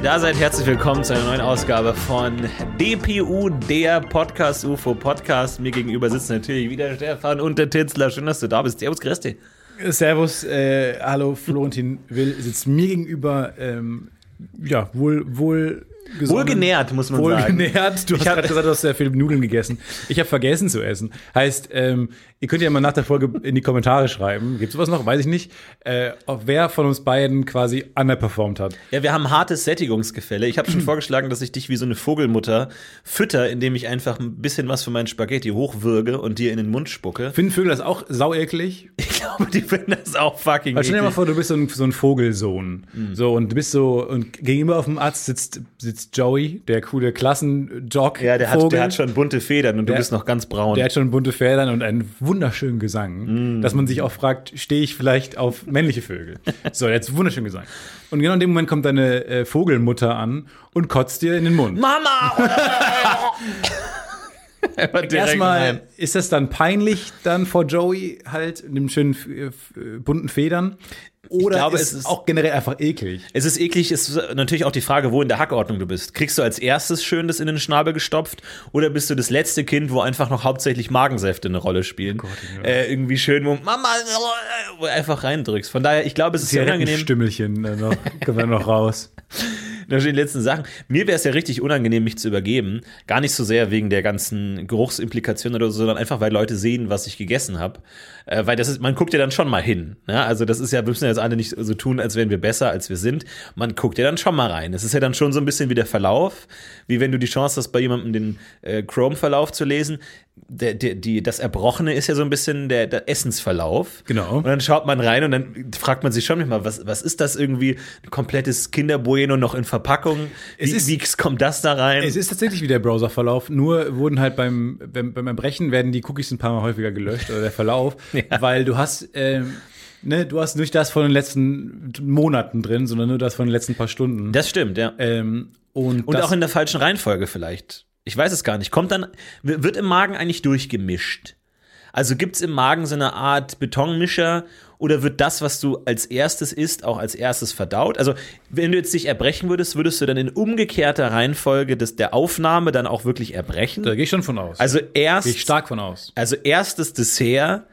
Ihr da seid. Herzlich willkommen zu einer neuen Ausgabe von DPU, der Podcast UFO Podcast. Mir gegenüber sitzt natürlich wieder Stefan und der Titzler. Schön, dass du da bist. Servus, Christi. Servus, äh, hallo, Florentin Will sitzt mir gegenüber, ähm, ja, wohl, wohl gesonnen. Wohlgenährt, muss man sagen. Wohlgenährt. Du hast Ich hab- gerade gesagt, du hast sehr viele Nudeln gegessen. Ich habe vergessen zu essen. Heißt, ähm, ihr könnt ja mal nach der Folge in die Kommentare schreiben. Gibt sowas noch? Weiß ich nicht. Äh, wer von uns beiden quasi underperformed hat. Ja, wir haben hartes Sättigungsgefälle. Ich habe schon vorgeschlagen, dass ich dich wie so eine Vogelmutter fütter, indem ich einfach ein bisschen was von meinen Spaghetti hochwürge und dir in den Mund spucke. Finden Vögel das auch saueklig? Ich glaube, die finden das auch fucking Weil stell dir mal vor, du bist so ein, so ein Vogelsohn. Mhm. So, und du bist so, und gegenüber auf dem Arzt sitzt, sitzt Joey, der coole Klassenjog. Ja, der hat, der hat schon bunte Federn und du Der- bist noch ganz braun. Der hat schon bunte Federn und einen wunderschönen Gesang, Mm. dass man sich auch fragt, stehe ich vielleicht auf männliche Vögel? So, der hat wunderschönen Gesang. Und genau in dem Moment kommt deine äh, Vogelmutter an und kotzt dir in den Mund. Mama! Erstmal ist das dann peinlich dann vor Joey halt in dem schönen äh, äh, bunten Federn. Oder glaube, ist es ist- auch generell einfach eklig. Es ist eklig, es ist natürlich auch die Frage, wo in der Hackordnung du bist. Kriegst du als erstes schön das in den Schnabel gestopft oder bist du das letzte Kind, wo einfach noch hauptsächlich Magensäfte eine Rolle spielen? äh, irgendwie schön, wo Mama wo einfach reindrückst. Von daher, ich glaube, es ist sehr unangenehm. Stümmelchen äh, noch, können wir noch raus. Da stehen die letzten Sachen. Mir wäre es ja richtig unangenehm, mich zu übergeben. Gar nicht so sehr wegen der ganzen Geruchsimplikationen oder so, sondern einfach, weil Leute sehen, was ich gegessen habe. Äh, weil das ist, man guckt ja dann schon mal hin. Ne? Also das ist ja, wir müssen ja jetzt alle nicht so tun, als wären wir besser, als wir sind. Man guckt ja dann schon mal rein. Es ist ja dann schon so ein bisschen wie der Verlauf, wie wenn du die Chance hast, bei jemandem den äh, Chrome-Verlauf zu lesen. Der, der, die, das Erbrochene ist ja so ein bisschen der, der Essensverlauf. Genau. Und dann schaut man rein und dann fragt man sich schon manchmal, was, was ist das irgendwie? Ein komplettes Kinderbueno noch in Verpackung? Wie, ist- wie kommt das da rein? Es ist tatsächlich wie der Browserverlauf, nur wurden halt beim, beim, beim Erbrechen werden die Cookies ein paar Mal häufiger gelöscht oder der Verlauf, weil du hast, ähm, ne, du hast nicht das von den letzten Monaten drin, sondern nur das von den letzten paar Stunden. das stimmt, ja. ähm, und Und auch in der falschen Reihenfolge vielleicht. Ich weiß es gar nicht. Kommt dann, wird im Magen eigentlich durchgemischt? Also gibt es im Magen so eine Art Betonmischer oder wird das, was du als erstes isst, auch als erstes verdaut? Also, wenn du jetzt dich erbrechen würdest, würdest du dann in umgekehrter Reihenfolge des, der Aufnahme dann auch wirklich erbrechen? da gehe ich schon von aus. Also erst gehe ich stark von aus. Also erstes Dessert,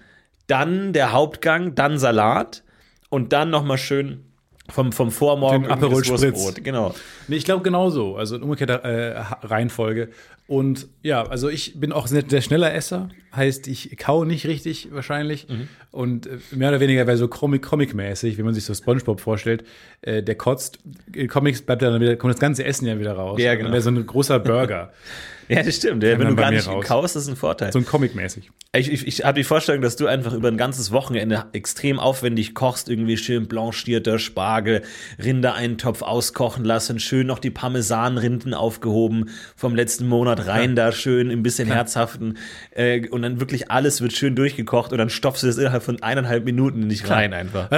dann der Hauptgang, dann Salat und dann nochmal schön vom, vom Vormorgen Aperol Spritz. Genau. Nee, ich glaube genauso, also in umgekehrter äh, Reihenfolge. Und ja, also ich bin auch sehr, sehr schneller Esser, heißt ich kau nicht richtig wahrscheinlich Mhm. und äh, mehr oder weniger wäre so Comic Comic-mäßig, wie man sich so SpongeBob vorstellt, äh, der kotzt, in Comics bleibt dann wieder kommt das ganze Essen ja wieder raus. Ja, Und genau. dann wäre so ein großer Burger, Ja, das stimmt. Ja, wenn du gar nicht raus. kaust, ist ein Vorteil. so ein Comic-mäßig. Ich, ich, ich habe die Vorstellung, dass du einfach über ein ganzes Wochenende extrem aufwendig kochst, irgendwie schön blanchierter Spargel, Rindereintopf auskochen lassen, schön noch die Parmesanrinden aufgehoben vom letzten Monat rein da schön ein bisschen herzhaften äh, und dann wirklich alles wird schön durchgekocht und dann stopfst du das innerhalb von eineinhalb Minuten nicht rein einfach.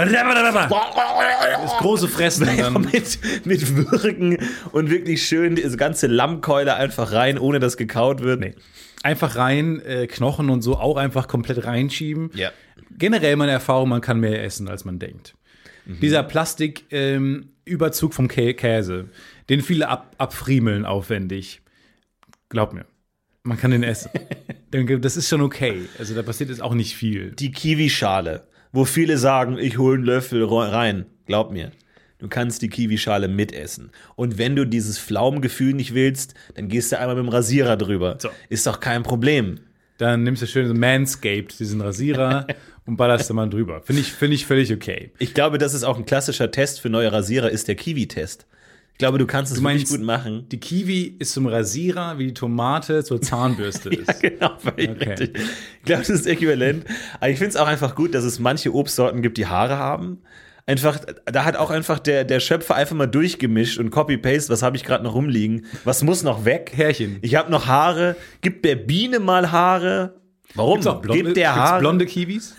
Das große Fressen Einfach dann. mit, mit Würgen und wirklich schön diese ganze Lammkeule einfach rein, ohne dass gekaut wird. Nee. Einfach rein, äh, Knochen und so auch einfach komplett reinschieben. Ja. Generell meine Erfahrung, man kann mehr essen, als man denkt. Dieser Plastiküberzug ähm, vom Kä Käse, den viele ab abfriemeln aufwendig. Glaub mir, man kann den essen. Das ist schon okay. Also da passiert jetzt auch nicht viel. die Kiwischale, wo viele sagen, ich hole einen Löffel rein. Glaub mir, du kannst die Kiwischale mitessen. Und wenn du dieses Pflaumengefühl nicht willst, dann gehst du einmal mit dem Rasierer drüber. So. Ist doch kein Problem. Dann nimmst du schön so Manscaped, diesen Rasierer, und ballerst da mal drüber. Finde ich, finde ich völlig okay. Ich glaube, das ist auch ein klassischer Test für neue Rasierer, ist der Kiwi-Test. Ich glaube, du kannst es meinst- gut machen. Die Kiwi ist zum Rasierer, wie die Tomate zur Zahnbürste Ja, ist. genau, völlig Okay. richtig. Ich glaube, das ist äquivalent. Aber ich finde es auch einfach gut, dass es manche Obstsorten gibt, die Haare haben. Einfach, da hat auch einfach der, der Schöpfer einfach mal durchgemischt und Copy-Paste, was habe ich gerade noch rumliegen? Was muss noch weg? Härchen. Ich habe noch Haare. Gibt der Biene mal Haare? Warum? Gibt's auch blonde, Gibt der gibt's Haare? blonde Kiwis?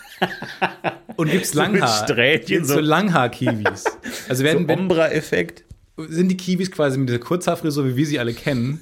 Und gibt's So mit Langhaar? Strähnchen, Gibt's so so- Langhaar-Kiwis? Also so werden, wenn, Ombra-Effekt. sind die Kiwis quasi mit dieser Kurzhaarfrisur, wie wir sie alle kennen,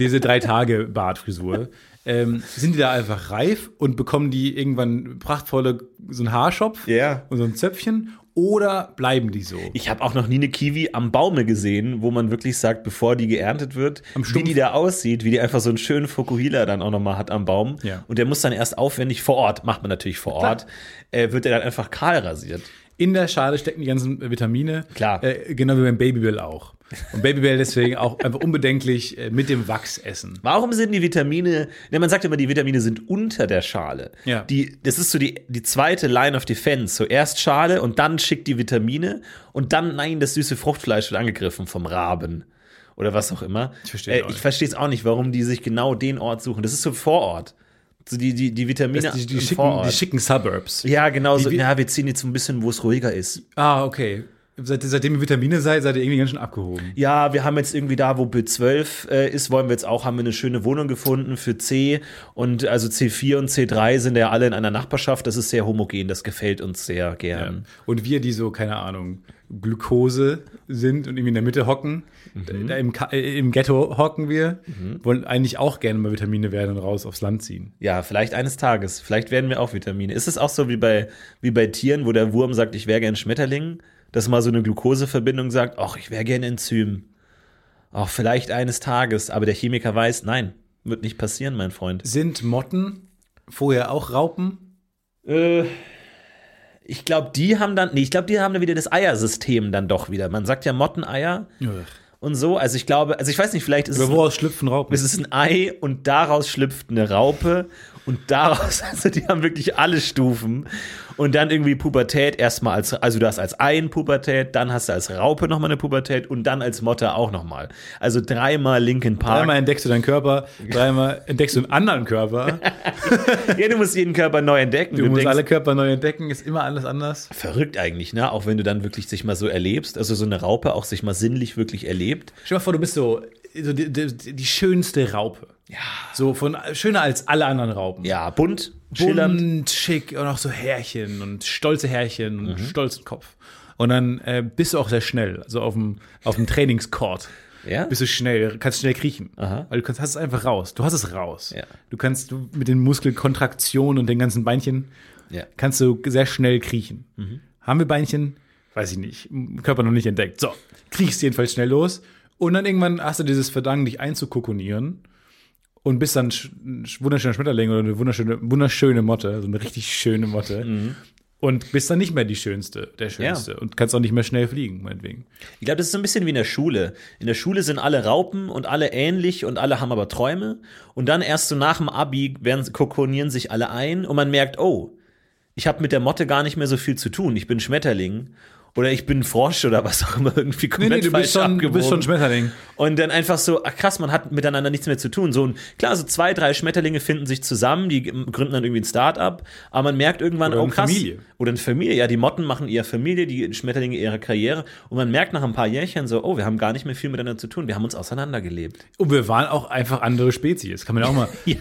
diese drei Tage Bartfrisur, ähm, sind die da einfach reif und bekommen die irgendwann prachtvolle so einen Haarschopf Ja. und so ein Zöpfchen? Oder bleiben die so? Ich habe auch noch nie eine Kiwi am Baume gesehen, wo man wirklich sagt, bevor die geerntet wird, wie die da aussieht, wie die einfach so einen schönen Fokuhila dann auch nochmal hat am Baum. Ja. Und der muss dann erst aufwendig vor Ort, macht man natürlich vor Ort, äh, wird der dann einfach kahl rasiert. In der Schale stecken die ganzen Vitamine. Klar. Äh, genau wie beim Babybell auch. Und Babybell deswegen auch einfach unbedenklich äh, mit dem Wachs essen. Warum sind die Vitamine, ne, man sagt immer, die Vitamine sind unter der Schale. Ja. Die, das ist so die, die zweite Line of Defense. So erst Schale und dann schickt die Vitamine und dann, nein, das süße Fruchtfleisch wird angegriffen vom Raben. Oder was auch immer. Ich verstehe äh, es auch nicht, warum die sich genau den Ort suchen. Das ist so Vorort. So die, die, die Vitamine die, die, schicken, die schicken Suburbs. ja, genau so. Ja, wir ziehen jetzt ein bisschen, wo es ruhiger ist. Ah, okay. Seit, seitdem ihr Vitamine seid, seid ihr irgendwie ganz schön abgehoben. Ja, wir haben jetzt irgendwie da, wo B12 äh, ist, wollen wir jetzt auch, haben wir eine schöne Wohnung gefunden für C und also C4 und C3 sind ja alle in einer Nachbarschaft. Das ist sehr homogen, das gefällt uns sehr gern. Und wir, die so, keine Ahnung, Glukose sind und irgendwie in der Mitte hocken, Mhm. da im, äh, im Ghetto hocken wir, wollen eigentlich auch gerne mal Vitamine werden und raus aufs Land ziehen. Ja, vielleicht eines Tages. Vielleicht werden wir auch Vitamine. Ist es auch so wie bei, wie bei Tieren, wo der Wurm sagt, ich wäre gern Schmetterling, dass mal so eine Glukoseverbindung sagt, ach, ich wäre gern Enzym. Auch vielleicht eines Tages. Aber der Chemiker weiß, nein, wird nicht passieren, mein Freund. Sind Motten vorher auch Raupen? Äh, ich glaube, die haben dann, nee, ich glaube, die haben dann wieder das Eiersystem dann doch wieder. Man sagt ja Motteneier und so. Also ich glaube, also ich weiß nicht, vielleicht ist Aber es, woraus schlüpfen Raupen? es ist ein Ei und daraus schlüpft eine Raupe und daraus, also die haben wirklich alle Stufen und dann irgendwie Pubertät erstmal als, also du hast als Ei eine Pubertät, dann hast du als Raupe nochmal eine Pubertät und dann als Motte auch nochmal. Also dreimal Linkin Park. Dreimal entdeckst du deinen Körper, dreimal entdeckst du einen anderen Körper. Ja, du musst jeden Körper neu entdecken. Du musst denkst, alle Körper neu entdecken, ist immer alles anders. Verrückt eigentlich, ne? Auch wenn du dann wirklich sich mal so erlebst, also so eine Raupe auch sich mal sinnlich wirklich erlebt. Stell dir mal vor, du bist so, so die, die, die schönste Raupe. Ja. So von schöner als alle anderen Raupen. Ja, bunt, schillernd. Bunt, schick und auch so Härchen und stolze Härchen und stolzen Kopf. Und dann äh, bist du auch sehr schnell, also auf dem, auf dem Trainingscourt. Ja? Bist du schnell, kannst schnell kriechen. Aha. Weil du kannst, hast es einfach raus. Du hast es raus. Ja. Du kannst du mit den Muskelkontraktionen und den ganzen Beinchen Ja. kannst du sehr schnell kriechen. Mhm. Haben wir Beinchen? Weiß ich nicht. Körper noch nicht entdeckt. So, kriechst jedenfalls schnell los. Und dann irgendwann hast du dieses Verdanken, dich einzukokonieren. Und bist dann ein wunderschöner Schmetterling oder eine wunderschöne, wunderschöne Motte, so eine richtig schöne Motte. Mhm. Und bist dann nicht mehr die Schönste, der Schönste. Und kannst auch nicht mehr schnell fliegen, meinetwegen. Ich glaube, das ist so ein bisschen wie in der Schule. In der Schule sind alle Raupen und alle ähnlich und alle haben aber Träume. Und dann erst so nach dem Abi werden, kokonieren sich alle ein und man merkt, oh, ich habe mit der Motte gar nicht mehr so viel zu tun. Ich bin Schmetterling. Oder ich bin Frosch oder was auch immer irgendwie komplett du falsch bist, schon, du bist schon. Schmetterling. Und dann einfach so, ach krass, man hat miteinander nichts mehr zu tun. So ein, klar, so zwei, drei Schmetterlinge finden sich zusammen, die gründen dann irgendwie ein Start-up, aber man merkt irgendwann, Oder oh eine krass. Familie. Oder eine Familie, ja, die Motten machen ihre Familie, die Schmetterlinge ihre Karriere. Und man merkt nach ein paar Jährchen so, oh, wir haben gar nicht mehr viel miteinander zu tun, wir haben uns auseinandergelebt. Und wir waren auch einfach andere Spezies. Kann man ja auch mal Ja,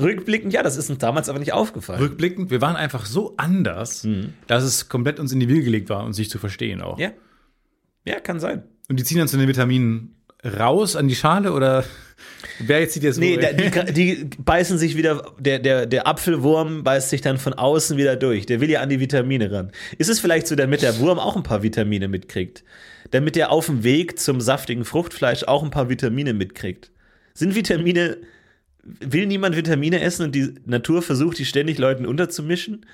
rückblickend, ja, das ist uns damals aber nicht aufgefallen. rückblickend, wir waren einfach so anders, dass es komplett uns in die Wiege gelegt war, uns sich zu verstehen auch. Mhm. ja. Ja, kann sein. Und die ziehen dann zu den Vitaminen raus an die Schale oder wer jetzt zieht jetzt Nee, da, die, die beißen sich wieder, der, der, der Apfelwurm beißt sich dann von außen wieder durch. Der will ja an die Vitamine ran. Ist es vielleicht so, damit der Wurm auch ein paar Vitamine mitkriegt? Damit er auf dem Weg zum saftigen Fruchtfleisch auch ein paar Vitamine mitkriegt? Sind Vitamine, will niemand Vitamine essen und die Natur versucht, die ständig Leuten unterzumischen?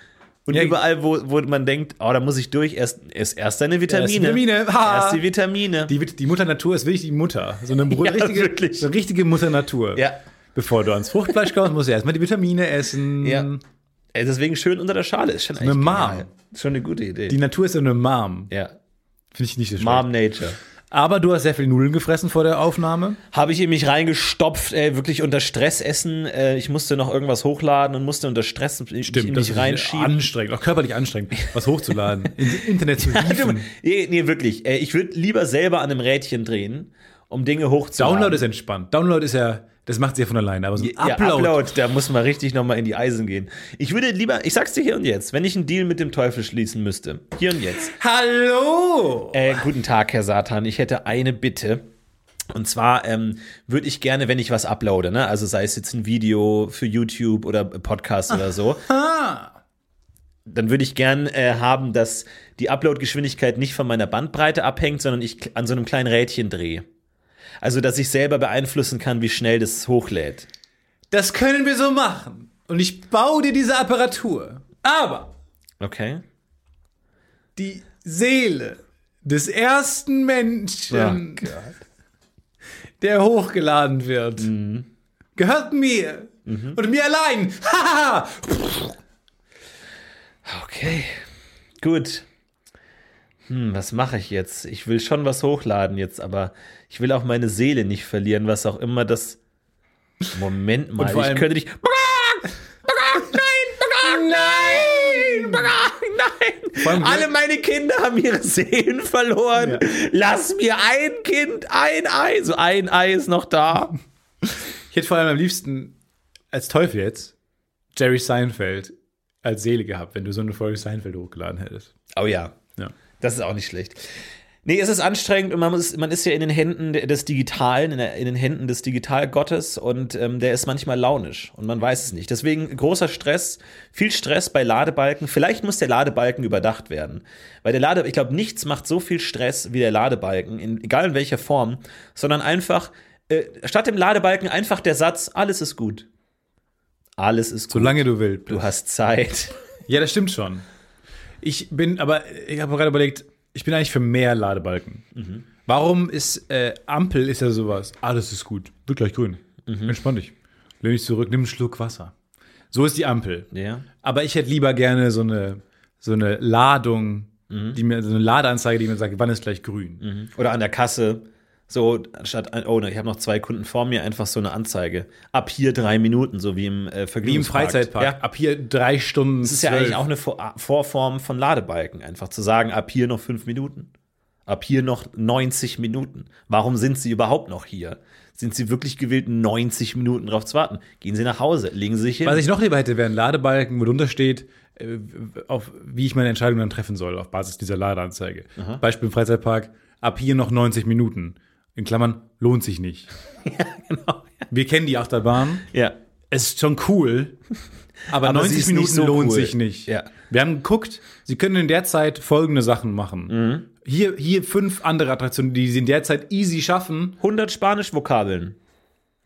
Und Ja, überall, wo, wo man denkt, oh, da muss ich durch, erst, erst, erst deine Vitamine. Vitamine. Ha! Erst die Vitamine. die, die Mutter Natur ist wirklich die Mutter. So eine Ja, richtige, so eine richtige Mutter Natur. ja. Bevor du ans Fruchtfleisch kommst, musst du erstmal die Vitamine essen. Ja. Ey, deswegen schön unter der Schale. Ist schon eine Mom. genial. Schon eine gute Idee. Die Natur ist so eine Mom. ja. Finde ich nicht so schlecht. Mom Nature. Aber du hast sehr viel Nudeln gefressen vor der Aufnahme. Habe ich in mich reingestopft, ey, wirklich unter Stress essen. Äh, ich musste noch irgendwas hochladen und musste unter Stress mich in mich reinschieben. anstrengend, auch körperlich anstrengend, was hochzuladen, ins Internet zu hieven. nee, nee, wirklich. Äh, ich würde lieber selber an einem Rädchen drehen, um Dinge hochzuladen. Download ist entspannt. Download ist ja, das macht sie ja von alleine, aber so ein Ja, Upload. Upload, da muss man richtig nochmal in die Eisen gehen. Ich würde lieber, ich sag's dir hier und jetzt, wenn ich einen Deal mit dem Teufel schließen müsste, hier und jetzt. Hallo! Äh, guten Tag, Herr Satan. Ich hätte eine Bitte. Und zwar ähm, würde ich gerne, wenn ich was uploade, ne, also sei es jetzt ein Video für YouTube oder Podcast oder so, dann würde ich gern äh, haben, dass die Upload-Geschwindigkeit nicht von meiner Bandbreite abhängt, sondern ich an so einem kleinen Rädchen drehe. Also, dass ich selber beeinflussen kann, wie schnell das hochlädt. Das können wir so machen. Und ich baue dir diese Apparatur. Aber Okay. die Seele des ersten Menschen, der hochgeladen wird, gehört mir. Und mir allein. Haha! Okay. Gut. Hm, was mache ich jetzt? Ich will schon was hochladen jetzt, aber ich will auch meine Seele nicht verlieren, was auch immer das. Moment mal, ich könnte nicht. Nein! Nein! Allem- Alle meine Kinder haben ihre Seelen verloren. Ja. Lass mir ein Kind, ein Ei. So ein Ei ist noch da. Ich hätte vor allem am liebsten als Teufel jetzt Jerry Seinfeld als Seele gehabt, wenn du so eine Folge Seinfeld hochgeladen hättest. Oh ja. Ja. Das ist auch nicht schlecht. Nee, es ist anstrengend und man, muss, man ist ja in den Händen des Digitalen, in, der, in den Händen des Digitalgottes und ähm, der ist manchmal launisch und man weiß es nicht. Deswegen großer Stress, viel Stress bei Ladebalken. Vielleicht muss der Ladebalken überdacht werden. Weil der Lade, ich glaube, nichts macht so viel Stress wie der Ladebalken, in, egal in welcher Form, sondern einfach, äh, statt dem Ladebalken einfach der Satz, alles ist gut. Alles ist gut. Solange du willst. du hast Zeit. Ja, das stimmt schon. Ich bin, aber ich habe gerade überlegt, ich bin eigentlich für mehr Ladebalken. Warum ist äh, Ampel ist ja sowas? Alles ist gut. Wird gleich grün. Entspann dich. Lehn dich zurück, nimm einen Schluck Wasser. So ist die Ampel. Ja. Aber ich hätte lieber gerne so eine, so eine Ladung, die mir, so eine Ladeanzeige, die mir sagt, wann ist gleich grün. Oder an der Kasse. So, anstatt, ein- oh, ne, ich habe noch zwei Kunden vor mir, einfach so eine Anzeige. Ab hier drei Minuten, so wie im äh, Wie im. Freizeitpark. Ja. Ab hier drei Stunden. Das ist ja eigentlich auch eine Vor Vorform von Ladebalken, einfach zu sagen, ab hier noch fünf Minuten. Ab hier noch 90 Minuten. Warum sind Sie überhaupt noch hier? Sind Sie wirklich gewillt, 90 Minuten drauf zu warten? Gehen Sie nach Hause, legen Sie sich hin. Was ich noch lieber hätte, wäre ein Ladebalken, wo drunter steht, äh, auf, wie ich meine Entscheidung dann treffen soll, auf Basis dieser Ladeanzeige. Beispiel im Freizeitpark, ab hier noch 90 Minuten. In Klammern, lohnt sich nicht. genau. Wir kennen die Achterbahn. Ja. Es ist schon cool, aber, Aber sie 90 ist Minuten so lohnt cool. sich nicht. Ja. Wir haben geguckt, sie können in der Zeit folgende Sachen machen. Mhm. Hier, hier fünf andere Attraktionen, die sie in der Zeit easy schaffen. 100 Spanisch-Vokabeln.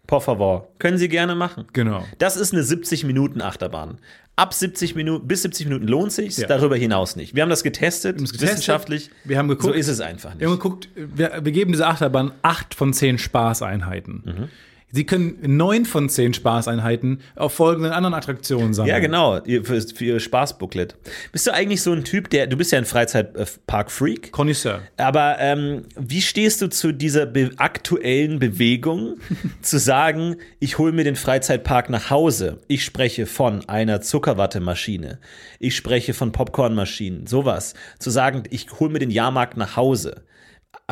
Por favor. Können Sie gerne machen. Genau. Das ist eine 70 Minuten Achterbahn. Ab 70 Minuten, bis 70 Minuten lohnt sich, Ja. darüber hinaus nicht. Wir haben das getestet, es getestet. wissenschaftlich. Wir haben geguckt. So ist es einfach Wir haben nicht. geguckt, wir, wir geben dieser Achterbahn acht von zehn Spaßeinheiten. Mhm. Sie können neun von zehn Spaßeinheiten auf folgenden anderen Attraktionen sammeln. Ja, genau, für, für ihr Spaßbooklet. Bist du eigentlich so ein Typ, der, du bist ja ein Freizeitpark-Freak, Connoisseur. aber ähm, wie stehst du zu dieser be aktuellen Bewegung, zu sagen, ich hole mir den Freizeitpark nach Hause? Ich spreche von einer Zuckerwattemaschine, ich spreche von Popcornmaschinen, sowas. Zu sagen, ich hole mir den Jahrmarkt nach Hause.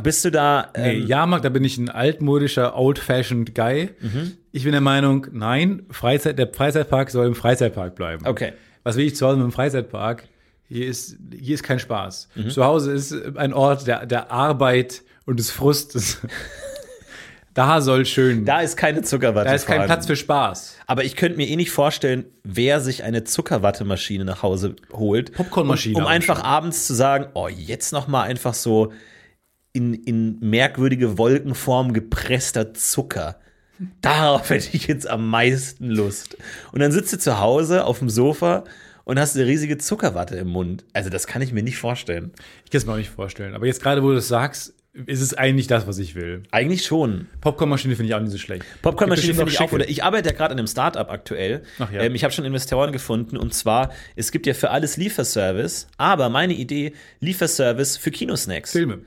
Bist du da? Nee, Ähm, Jahrmarkt, da bin ich ein altmodischer, old-fashioned Guy. Mhm. Ich bin der Meinung, nein, Freizeit, der Freizeitpark soll im Freizeitpark bleiben. Okay. Was will ich zu Hause mit dem Freizeitpark? Hier ist, hier ist kein Spaß. Mhm. Zu Hause ist ein Ort der, der Arbeit und des Frustes. da soll schön. Da ist keine Zuckerwatte. da ist kein. Platz für Spaß. Aber ich könnte mir eh nicht vorstellen, wer sich eine Zuckerwattemaschine nach Hause holt. Popcornmaschine Um, um einfach abends zu sagen, oh, jetzt noch mal einfach so in, in merkwürdige Wolkenform gepresster Zucker. Darauf hätte ich jetzt am meisten Lust. Und dann sitzt du zu Hause auf dem Sofa und hast eine riesige Zuckerwatte im Mund. Also das kann ich mir nicht vorstellen. Ich kann es mir auch nicht vorstellen. Aber jetzt gerade, wo du das sagst, ist es eigentlich das, was ich will. Eigentlich schon. Popcornmaschine finde ich auch nicht so schlecht. Popcornmaschine finde ich auch. Oder ich arbeite ja gerade an einem Startup aktuell. Ach ja. ähm, ich habe schon Investoren gefunden und zwar, es gibt ja für alles Lieferservice, aber meine Idee, Lieferservice für Kinosnacks. Filme.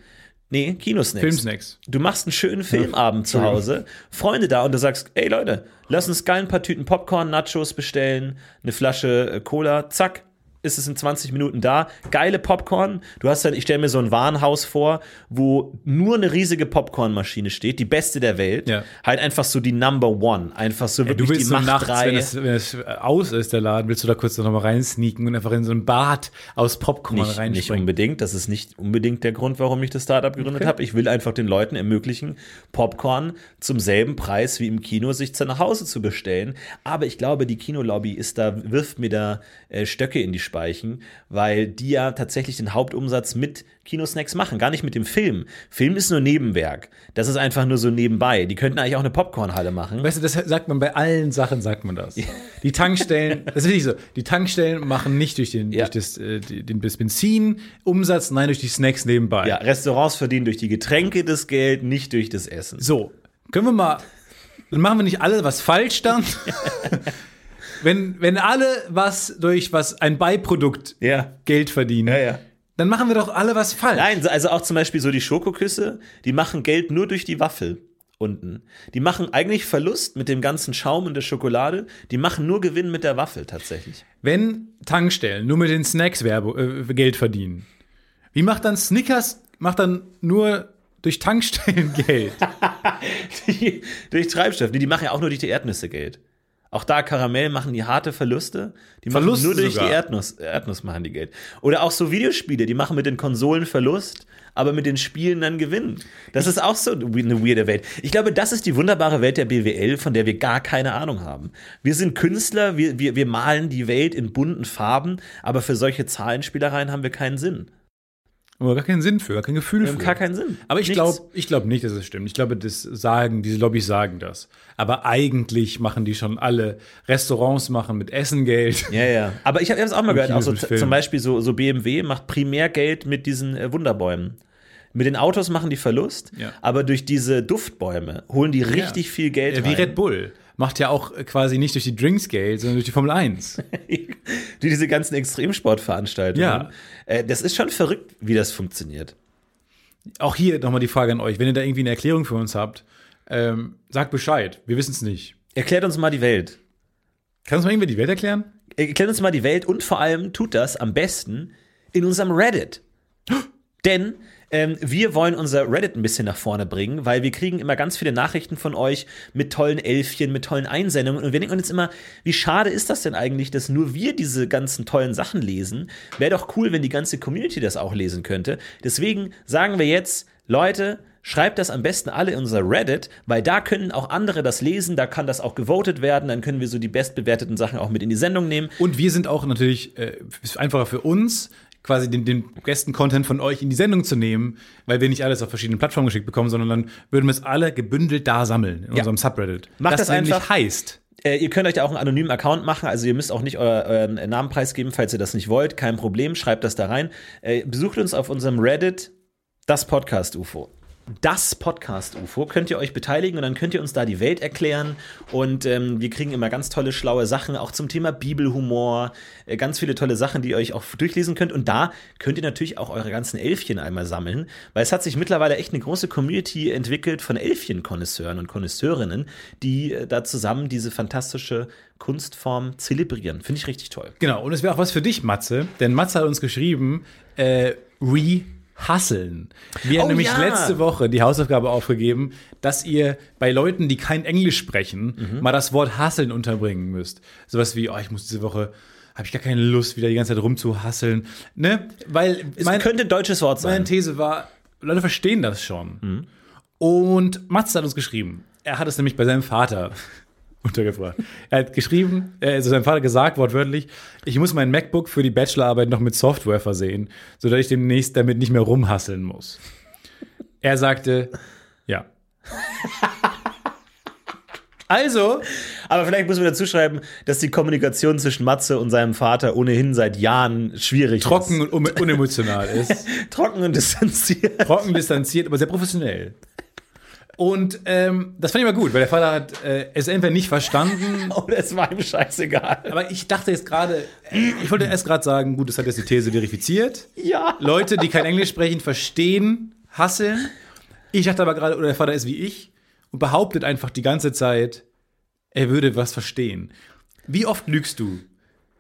Nee, Kinosnacks. Filmsnacks. Du machst einen schönen Filmabend zu Hause, Freunde da und du sagst, ey Leute, lass uns geil ein paar Tüten Popcorn, Nachos bestellen, eine Flasche äh, Cola, zack, ist es in 20 Minuten da. Geile Popcorn. Du hast dann, ich stelle mir so ein Warenhaus vor, wo nur eine riesige Popcornmaschine steht, die beste der Welt. Ja. Halt einfach so die Number One. Einfach so Du wirklich willst die so nachts, wenn es, wenn es aus ist, der Laden, willst du da kurz noch mal reinsneaken und einfach in so ein Bad aus Popcorn Nicht, nicht reinspringen. unbedingt. Das ist nicht unbedingt der Grund, warum ich das Startup gegründet Okay. habe. Ich will einfach den Leuten ermöglichen, Popcorn zum selben Preis wie im Kino sich zu nach Hause zu bestellen. Aber ich glaube, die Kinolobby ist da, wirft mir da äh, Stöcke in die einspeichen, weil die ja tatsächlich den Hauptumsatz mit Kinosnacks machen, gar nicht mit dem Film. Film ist nur Nebenwerk. Das ist einfach nur so nebenbei. Die könnten eigentlich auch eine Popcornhalle machen. Weißt du, das sagt man bei allen Sachen, sagt man das. Die Tankstellen, das ist nicht so, die Tankstellen machen nicht durch den, Ja. durch das, äh, den Benzinumsatz, nein, durch die Snacks nebenbei. Ja, Restaurants verdienen durch die Getränke das Geld, nicht durch das Essen. So, können wir mal, dann machen wir nicht alle was falsch dann? wenn, wenn alle was durch was ein Beiprodukt Ja. Geld verdienen, Ja, ja. dann machen wir doch alle was falsch. Nein, also auch zum Beispiel so die Schokoküsse, die machen Geld nur durch die Waffel unten. Die machen eigentlich Verlust mit dem ganzen Schaum und der Schokolade. Die machen nur Gewinn mit der Waffel tatsächlich. Wenn Tankstellen nur mit den Snacks Werbe, äh, Geld verdienen, wie macht dann Snickers, macht dann nur durch Tankstellen Geld? Die, durch Treibstoff. Die, die machen ja auch nur durch die Erdnüsse Geld. Auch da Karamell machen die harte Verluste. Die machen Verluste nur durch sogar. die Erdnuss, Erdnuss machen die Geld. Oder auch so Videospiele, die machen mit den Konsolen Verlust, aber mit den Spielen dann Gewinn. Das ist auch so eine weirde Welt. Ich glaube, das ist die wunderbare Welt der BWL, von der wir gar keine Ahnung haben. Wir sind Künstler, wir, wir, wir malen die Welt in bunten Farben, aber für solche Zahlenspielereien haben wir keinen Sinn. Oder gar keinen Sinn für, gar kein Gefühl für. gar keinen Sinn. Aber ich glaube ich glaub nicht, dass es stimmt. Ich glaube, das sagen, diese Lobbys sagen das. Aber eigentlich machen die schon alle Restaurants machen mit Essen Geld. Ja, ja. Aber ich habe es auch mal gehört, auch so, zum Beispiel so, so BMW macht primär Geld mit diesen äh, Wunderbäumen. Mit den Autos machen die Verlust, Ja. aber durch diese Duftbäume holen die richtig viel Geld Äh, Wie rein. Red Bull. Macht ja auch äh, quasi nicht durch die Drinks Geld, sondern durch die Formel 1. Wie diese ganzen Extremsportveranstaltungen. Ja. Äh, das ist schon verrückt, wie das funktioniert. Auch hier nochmal die Frage an euch. Wenn ihr da irgendwie eine Erklärung für uns habt, ähm, sagt Bescheid. Wir wissen es nicht. Erklärt uns mal die Welt. Kann uns mal irgendwer die Welt erklären? Erklärt uns mal die Welt und vor allem tut das am besten in unserem Reddit. Denn ähm, wir wollen unser Reddit ein bisschen nach vorne bringen, weil wir kriegen immer ganz viele Nachrichten von euch mit tollen Elfchen, mit tollen Einsendungen. Und wir denken uns immer, wie schade ist das denn eigentlich, dass nur wir diese ganzen tollen Sachen lesen? Wäre doch cool, wenn die ganze Community das auch lesen könnte. Deswegen sagen wir jetzt, Leute, Schreibt das am besten alle in unser Reddit, weil da können auch andere das lesen, da kann das auch gewotet werden, dann können wir so die bestbewerteten Sachen auch mit in die Sendung nehmen. Und wir sind auch natürlich, äh, ist einfacher für uns, quasi den, den besten Content von euch in die Sendung zu nehmen, weil wir nicht alles auf verschiedenen Plattformen geschickt bekommen, sondern dann würden wir es alle gebündelt da sammeln in unserem Subreddit. Macht das nämlich einfach. heißt, Äh, ihr könnt euch da auch einen anonymen Account machen, also ihr müsst auch nicht euer, euren Namen preisgeben, falls ihr das nicht wollt, kein Problem, schreibt das da rein. Äh, besucht uns auf unserem Reddit, das Podcast UFO. Das Podcast UFO könnt ihr euch beteiligen und dann könnt ihr uns da die Welt erklären und ähm, wir kriegen immer ganz tolle schlaue Sachen auch zum Thema Bibelhumor, äh, ganz viele tolle Sachen, die ihr euch auch durchlesen könnt und da könnt ihr natürlich auch eure ganzen Elfchen einmal sammeln, weil es hat sich mittlerweile echt eine große Community entwickelt von Elfchen-Konnoisseuren und Konnoisseurinnen, die äh, da zusammen diese fantastische Kunstform zelebrieren. Finde ich richtig toll. genau, und es wäre auch was für dich, Matze, denn Matze hat uns geschrieben, äh, re-husseln. Wir haben Oh nämlich ja. letzte Woche die Hausaufgabe aufgegeben, dass ihr bei Leuten, die kein Englisch sprechen, Mhm. mal das Wort hasseln unterbringen müsst. Sowas wie, oh, ich muss diese Woche, habe ich gar keine Lust, wieder die ganze Zeit rumzuhasseln. Ne? Weil Es mein, könnte ein deutsches Wort sein. meine These war, Leute verstehen das schon. Mhm. Und Matze hat uns geschrieben. Er hat es nämlich bei seinem Vater untergebracht. Er hat geschrieben, also seinem Vater gesagt, wortwörtlich, ich muss mein MacBook für die Bachelorarbeit noch mit Software versehen, sodass ich demnächst damit nicht mehr rumhasseln muss. Er sagte, ja. Also, Aber vielleicht muss man dazu schreiben, dass die Kommunikation zwischen Matze und seinem Vater ohnehin seit Jahren schwierig trocken ist. und un- unemotional ist. Trocken und distanziert. trocken, distanziert, aber sehr professionell. Und ähm, das fand ich mal gut, weil der Vater hat äh, es entweder nicht verstanden, Oder es war ihm scheißegal. aber ich dachte jetzt gerade, äh, ich wollte erst gerade sagen, gut, das hat jetzt die These verifiziert. Ja. Leute, die kein Englisch sprechen, verstehen, hasseln. Ich dachte aber gerade, oder der Vater ist wie ich und behauptet einfach die ganze Zeit, er würde was verstehen. Wie oft lügst du?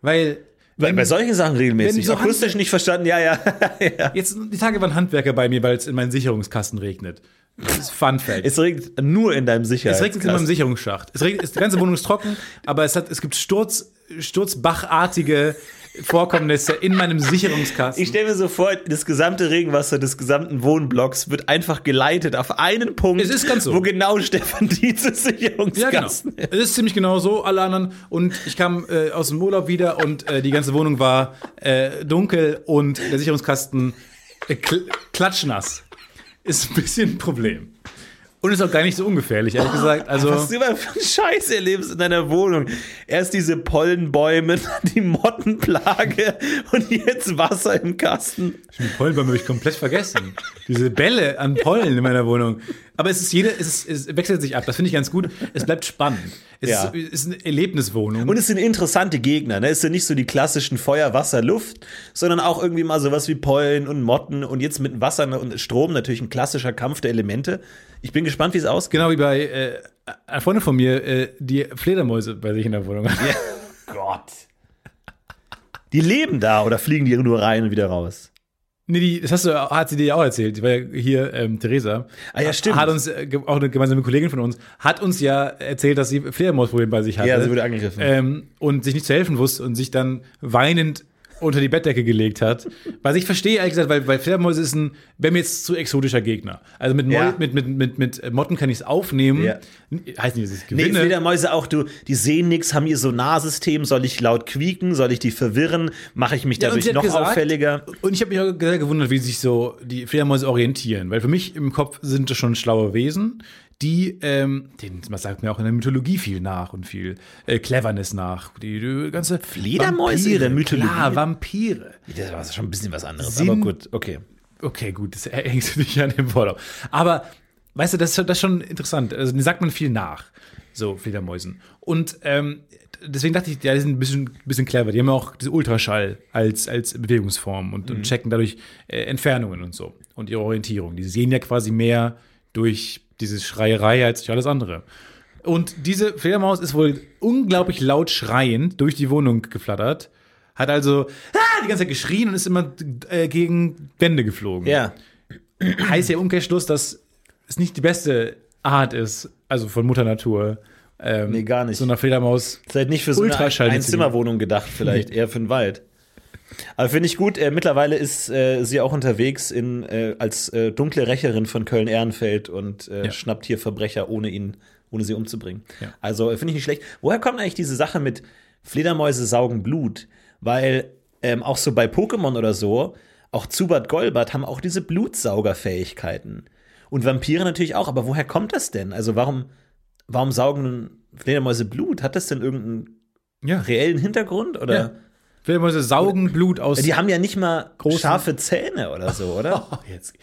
Weil Bei, bei solchen Sachen wenn regelmäßig. so Akustisch Handwerk- nicht verstanden, ja, ja. ja. jetzt die Tage waren Handwerker bei mir, weil es in meinen Sicherungskasten regnet. Ist Fun Fact. Es regnet nur in deinem Es Sicherheitskasten. regnet in meinem Sicherungsschacht. Es regnet, es, die ganze Wohnung ist trocken, aber es, hat, es gibt Sturz, Sturzbachartige Vorkommnisse in meinem Sicherungskasten. Ich stelle mir so vor, das gesamte Regenwasser des gesamten Wohnblocks wird einfach geleitet auf einen Punkt, Es ist ganz so. wo genau Stefan Dietz Ja, genau. Sicherungskasten Es ist ziemlich genau so, alle anderen. Und ich kam äh, aus dem Urlaub wieder und äh, die ganze Wohnung war äh, dunkel und der Sicherungskasten äh, kl klatschnass. Ist ein bisschen ein Problem. Und ist auch gar nicht so ungefährlich, ehrlich gesagt. Also, Was du immer für einen Scheiß erlebst in deiner Wohnung. Erst diese Pollenbäume, die Mottenplage und jetzt Wasser im Kasten. die Pollenbäume habe ich komplett vergessen. Diese Bälle an Pollen in meiner Wohnung. Aber es ist jede, es, ist, es wechselt sich ab. Das finde ich ganz gut. Es bleibt spannend. Es Ja. ist, ist eine Erlebniswohnung. Und es sind interessante Gegner. Ne? Es sind nicht so die klassischen Feuer, Wasser, Luft, sondern auch irgendwie mal sowas wie Pollen und Motten und jetzt mit Wasser und Strom natürlich ein klassischer Kampf der Elemente. Ich bin gespannt, wie es ausgeht. genau wie bei äh, einer Freundin von mir, äh, die Fledermäuse bei sich in der Wohnung hat. Gott. Die leben da oder fliegen die nur rein und wieder raus? Nee, die, das hast du, hat sie dir ja auch erzählt. Die war ja hier, ähm, Theresa. Ah, ja, stimmt. Hat uns, äh, auch eine gemeinsame Kollegin von uns, hat uns ja erzählt, dass sie Fledermausproblem bei sich hatte. Ja, sie wurde angegriffen. Ähm, und sich nicht zu helfen wusste und sich dann weinend unter die Bettdecke gelegt hat. Was ich verstehe, ehrlich gesagt, weil, weil Fledermäuse ist ein, wäre mir jetzt zu exotischer Gegner. Also mit, Mol, Ja. mit, mit, mit, mit Motten kann ich es aufnehmen. Ja. Heißt nicht, dass ich es Nee, gewinne. Fledermäuse auch, du, die sehen nichts, haben ihr Sonarsystem. Soll ich laut quieken? Soll ich die verwirren? Mache ich mich Ja, dadurch hat noch gesagt- auffälliger? Und ich habe mich auch sehr gewundert, wie sich so die Fledermäuse orientieren. Weil für mich im Kopf sind das schon schlaue Wesen, die, ähm, denen, man sagt mir auch in der Mythologie viel nach und viel äh, Cleverness nach. Die, die ganze Fledermäuse der Mythologie? Klar, Vampire. Das war schon ein bisschen was anderes, Sinn- aber gut, okay. Okay, gut, das hängt nicht an dem Wort auf. Aber, weißt du, das, ist schon- das ist schon interessant. Also, denen sagt man viel nach, so Fledermäusen. Und ähm, deswegen dachte ich, ja, die sind ein bisschen, bisschen clever. Die haben ja auch diese Ultraschall als, als Bewegungsform und, und checken dadurch äh, Entfernungen und so und ihre Orientierung. Die sehen ja quasi mehr durch diese Schreierei als durch alles andere. Und diese Fledermaus ist wohl unglaublich laut schreiend durch die Wohnung geflattert. Hat also ah, die ganze Zeit geschrien und ist immer äh, gegen Wände geflogen Ja. heißt ja im Umkehrschluss, dass es nicht die beste Art ist, also von Mutter Natur. Ähm, Nee, gar nicht. So einer Fledermaus. Ist halt nicht für so eine Einzimmerwohnung gedacht, vielleicht eher für den Wald. Aber finde ich gut, äh, mittlerweile ist äh, sie auch unterwegs in, äh, als äh, dunkle Rächerin von Köln-Ehrenfeld und äh, Ja. schnappt hier Verbrecher, ohne ihn, ohne sie umzubringen. Ja. Also äh, finde ich nicht schlecht. Woher kommt eigentlich diese Sache mit Fledermäuse saugen Blut? Weil ähm, auch so bei Pokémon oder so, auch Zubat Golbat haben auch diese Blutsaugerfähigkeiten. Und Vampire natürlich auch, aber woher kommt das denn? Also warum, warum saugen Fledermäuse Blut? Hat das denn irgendeinen Ja. reellen Hintergrund? Oder? Ja. Fledermäuse saugen Blut aus. Die haben ja nicht mal scharfe Zähne oder so, oder? Jetzt,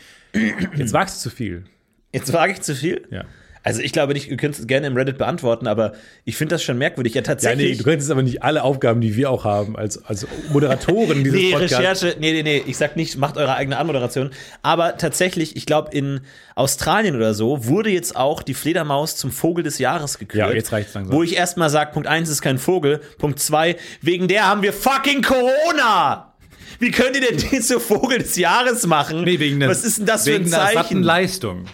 jetzt wagst du zu viel. Jetzt wage ich zu viel? Ja. Also ich glaube nicht, ihr könnt es gerne im Reddit beantworten, aber ich finde das schon merkwürdig. Ja, Ja, nee, tatsächlich. du könntest aber nicht alle Aufgaben, die wir auch haben, als, als Moderatoren dieses Nee, Podcasts. Recherche, nee, nee, nee, ich sag nicht, macht eure eigene Anmoderation. Aber tatsächlich, ich glaube, in Australien oder so wurde jetzt auch die Fledermaus zum Vogel des Jahres gekürt. Ja, jetzt reicht's langsam. Wo ich erstmal sage, Punkt eins ist kein Vogel, Punkt zwei wegen der haben wir fucking Corona! Wie könnt ihr denn den zu Vogel des Jahres machen? Nee, wegen der, Was ist denn das für wegen ein der satten Zeichen? Leistung.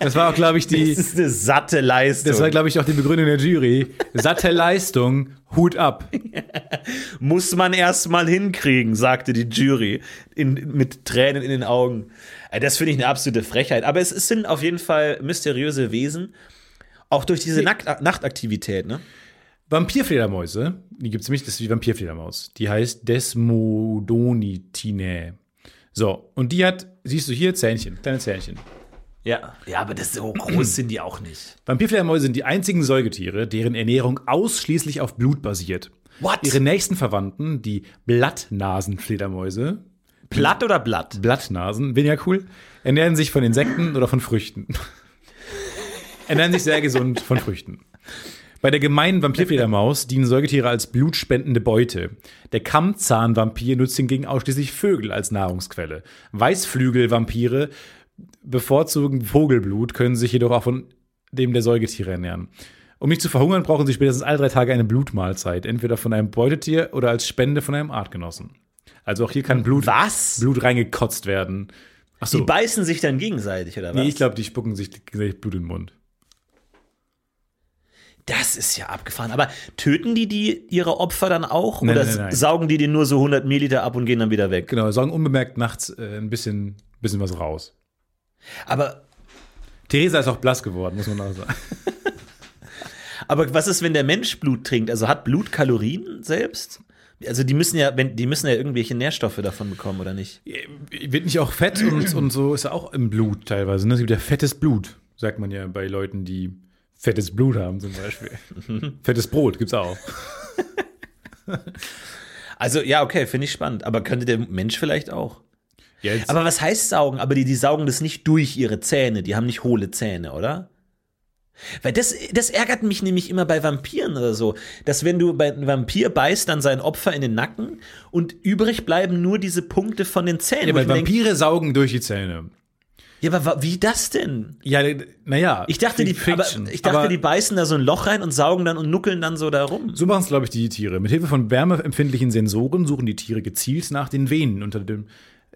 Das war auch, glaube ich, die. Das ist eine satte Leistung. Das war, glaube ich, auch die Begründung der Jury. Satte Leistung, Hut ab. Muss man erst mal hinkriegen, sagte die Jury in, mit Tränen in den Augen. Äh, Das finde ich eine absolute Frechheit. Aber es, es sind auf jeden Fall mysteriöse Wesen. Auch durch diese Nackt Nachtaktivität, ne? Vampirfledermäuse, die gibt es nämlich, das ist die Vampirfledermaus. Die heißt Desmodonitinae. So, und die hat, siehst du hier, Zähnchen, kleine Zähnchen. Ja. Ja, aber das so groß sind die auch nicht. Vampirfledermäuse sind die einzigen Säugetiere, deren Ernährung ausschließlich auf Blut basiert. What? Ihre nächsten Verwandten, die Blattnasenfledermäuse, Blatt oder Blatt? Blattnasen, weniger cool, ernähren sich von Insekten oder von Früchten. ernähren sich sehr gesund von Früchten. Bei der gemeinen Vampirfledermaus dienen Säugetiere als blutspendende Beute. Der Kammzahnvampir nutzt hingegen ausschließlich Vögel als Nahrungsquelle. Weißflügelvampire bevorzugen Vogelblut, können sich jedoch auch von dem der Säugetiere ernähren. Um nicht zu verhungern, brauchen sie spätestens alle drei Tage eine Blutmahlzeit, entweder von einem Beutetier oder als Spende von einem Artgenossen. Also auch hier kann Blut, Was? Blut reingekotzt werden. Ach Die so. beißen sich dann gegenseitig, oder was? Nee, ich glaube, die spucken sich gegenseitig Blut in den Mund. Das ist ja abgefahren. Aber töten die, die ihre Opfer dann auch? Nein, oder nein, nein. saugen die den nur so 100 Milliliter ab und gehen dann wieder weg? Genau, sagen unbemerkt nachts äh, ein bisschen, bisschen was raus. Aber, Theresa ist auch blass geworden, muss man auch sagen. aber was ist, wenn der Mensch Blut trinkt? Also hat Blut Kalorien selbst? Also die müssen ja, wenn, die müssen ja irgendwelche Nährstoffe davon bekommen, oder nicht? Wird nicht auch Fett und, und so ist ja auch im Blut teilweise. Ne? Es gibt ja fettes Blut, sagt man ja bei Leuten, die fettes Blut haben zum Beispiel. fettes Brot gibt's auch. Also, ja, okay, finde ich spannend. Aber könnte der Mensch vielleicht auch? Jetzt, Aber was heißt saugen? Aber die, die saugen das nicht durch ihre Zähne. Die haben nicht hohle Zähne, oder? Weil das, das ärgert mich nämlich immer bei Vampiren oder so, dass wenn du bei einem Vampir beißt, dann sein Opfer in den Nacken und übrig bleiben nur diese Punkte von den Zähnen. ja, weil mir denk, Vampire saugen durch die Zähne. ja, aber wie das denn? Ja, naja. Ich dachte, die, aber, ich dachte die beißen da so ein Loch rein und saugen dann und nuckeln dann so da rum. So machen es, glaube ich, die Tiere. Mit Hilfe von wärmeempfindlichen Sensoren suchen die Tiere gezielt nach den Venen unter dem,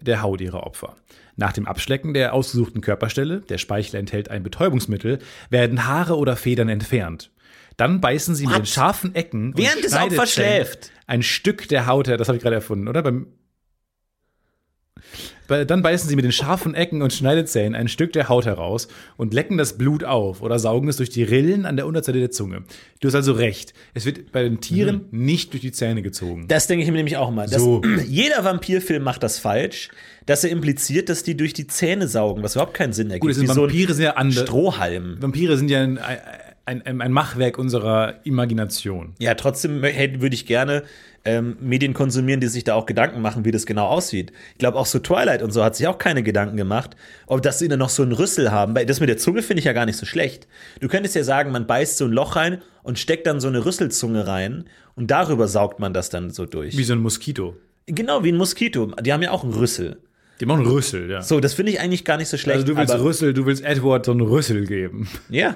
der Haut ihrer Opfer. Nach dem Abschlecken der ausgesuchten Körperstelle, der Speichel enthält ein Betäubungsmittel, werden Haare oder Federn entfernt. Dann beißen sie mit What? den scharfen Ecken Während das Opfer schläft. ein Stück der Haut, her- das habe ich gerade erfunden, oder? Beim Bei- Dann beißen sie mit den scharfen Ecken und Schneidezähnen ein Stück der Haut heraus und lecken das Blut auf oder saugen es durch die Rillen an der Unterseite der Zunge. Du hast also recht. Es wird bei den Tieren nicht durch die Zähne gezogen. Das denke ich mir nämlich auch. Dass So. Jeder Vampirfilm macht das falsch, dass er impliziert, dass die durch die Zähne saugen, was überhaupt keinen Sinn ergibt. Gut, sind Wie so Vampire sind ja andere. Strohhalm. Vampire sind ja ein, ein, ein, ein Machwerk unserer Imagination. Ja, trotzdem würde ich gerne ähm, Medien konsumieren, die sich da auch Gedanken machen, wie das genau aussieht. Ich glaube, auch so Twilight und so hat sich auch keine Gedanken gemacht, ob dass sie dann noch so einen Rüssel haben. Weil Das mit der Zunge finde ich ja gar nicht so schlecht. Du könntest ja sagen, man beißt so ein Loch rein und steckt dann so eine Rüsselzunge rein und darüber saugt man das dann so durch. Wie so ein Moskito. Genau, wie ein Moskito. Die haben ja auch einen Rüssel. Die machen Rüssel, ja. So, das finde ich eigentlich gar nicht so schlecht. also du willst Rüssel, du willst Edward so einen Rüssel geben. Ja,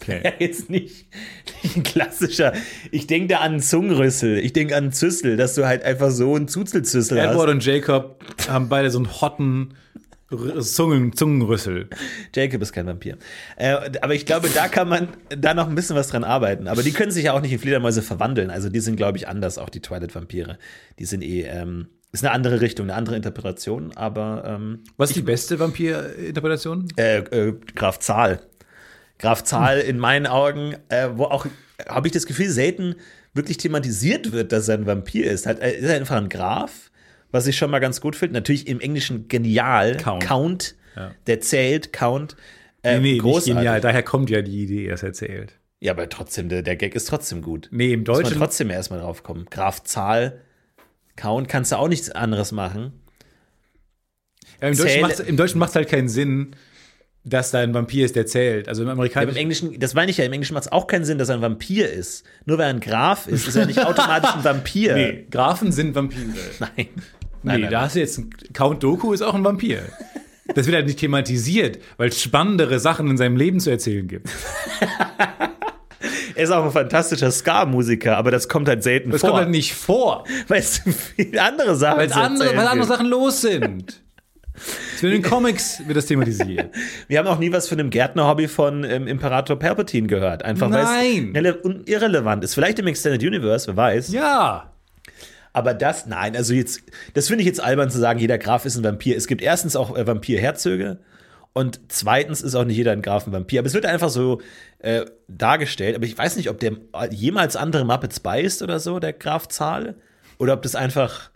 Okay. Ja, jetzt nicht, nicht ein klassischer. Ich denke da an einen Zungenrüssel. Ich denke an einen Züssel, dass du halt einfach so einen Zuzelzüssel Edward hast. und Jacob haben beide so einen hotten Zungen, Zungenrüssel. Jacob ist kein Vampir. Äh, aber ich glaube, da kann man da noch ein bisschen was dran arbeiten. Aber die können sich ja auch nicht in Fledermäuse verwandeln. Also die sind, glaube ich, anders, auch die Twilight-Vampire. Die sind eh, ähm, ist eine andere Richtung, eine andere Interpretation. Aber ähm, Was ist die beste Vampir-Interpretation? äh, äh, Graf Zahl. Graf Zahl in meinen Augen, äh, wo auch, habe ich das Gefühl, selten wirklich thematisiert wird, dass er ein Vampir ist. Halt, er ist einfach ein Graf, was ich schon mal ganz gut finde. Natürlich im Englischen genial. Count. Ja. Der zählt, Count. Äh, Nee, nee, nicht großartig. genial. Daher kommt ja die Idee, erst erzählt. Ja, aber trotzdem, der, der Gag ist trotzdem gut. Nee, im Muss man Deutschen. trotzdem erstmal drauf kommen. Graf Zahl, Count, kannst du auch nichts anderes machen. Ja, Im Deutschen Zähl- macht's- Im Deutschen macht es halt keinen Sinn, dass da ein Vampir ist, der zählt. Also im Ja, Amerikanischen. Im Englischen, das meine ich ja, im Englischen macht es auch keinen Sinn, dass er ein Vampir ist. Nur weil er ein Graf ist, ist er nicht automatisch ein Vampir. nee, Grafen sind Vampire. Nein. Nee, Nein, nein, da hast du jetzt einen Count Doku ist auch ein Vampir. Das wird halt nicht thematisiert, weil es spannendere Sachen in seinem Leben zu erzählen gibt. Er ist auch ein fantastischer Ska-Musiker, aber das kommt halt selten Das vor. kommt halt nicht vor, weil es viele andere Sachen weil andere, weil andere. Sachen los sind. In den Comics wird das thematisiert. Wir haben auch nie was von dem Gärtner-Hobby von ähm, Imperator Palpatine gehört. Einfach weil es irrelevant ist. Vielleicht im Extended Universe, wer weiß. Ja. Aber das, nein, also jetzt, das finde ich jetzt albern zu sagen, jeder Graf ist ein Vampir. Es gibt erstens auch äh, Vampirherzöge und zweitens ist auch nicht jeder ein Graf ein Vampir. Aber es wird einfach so äh, dargestellt. Aber ich weiß nicht, ob der jemals andere Muppets beißt oder so, der Graf Zahl. Oder ob das einfach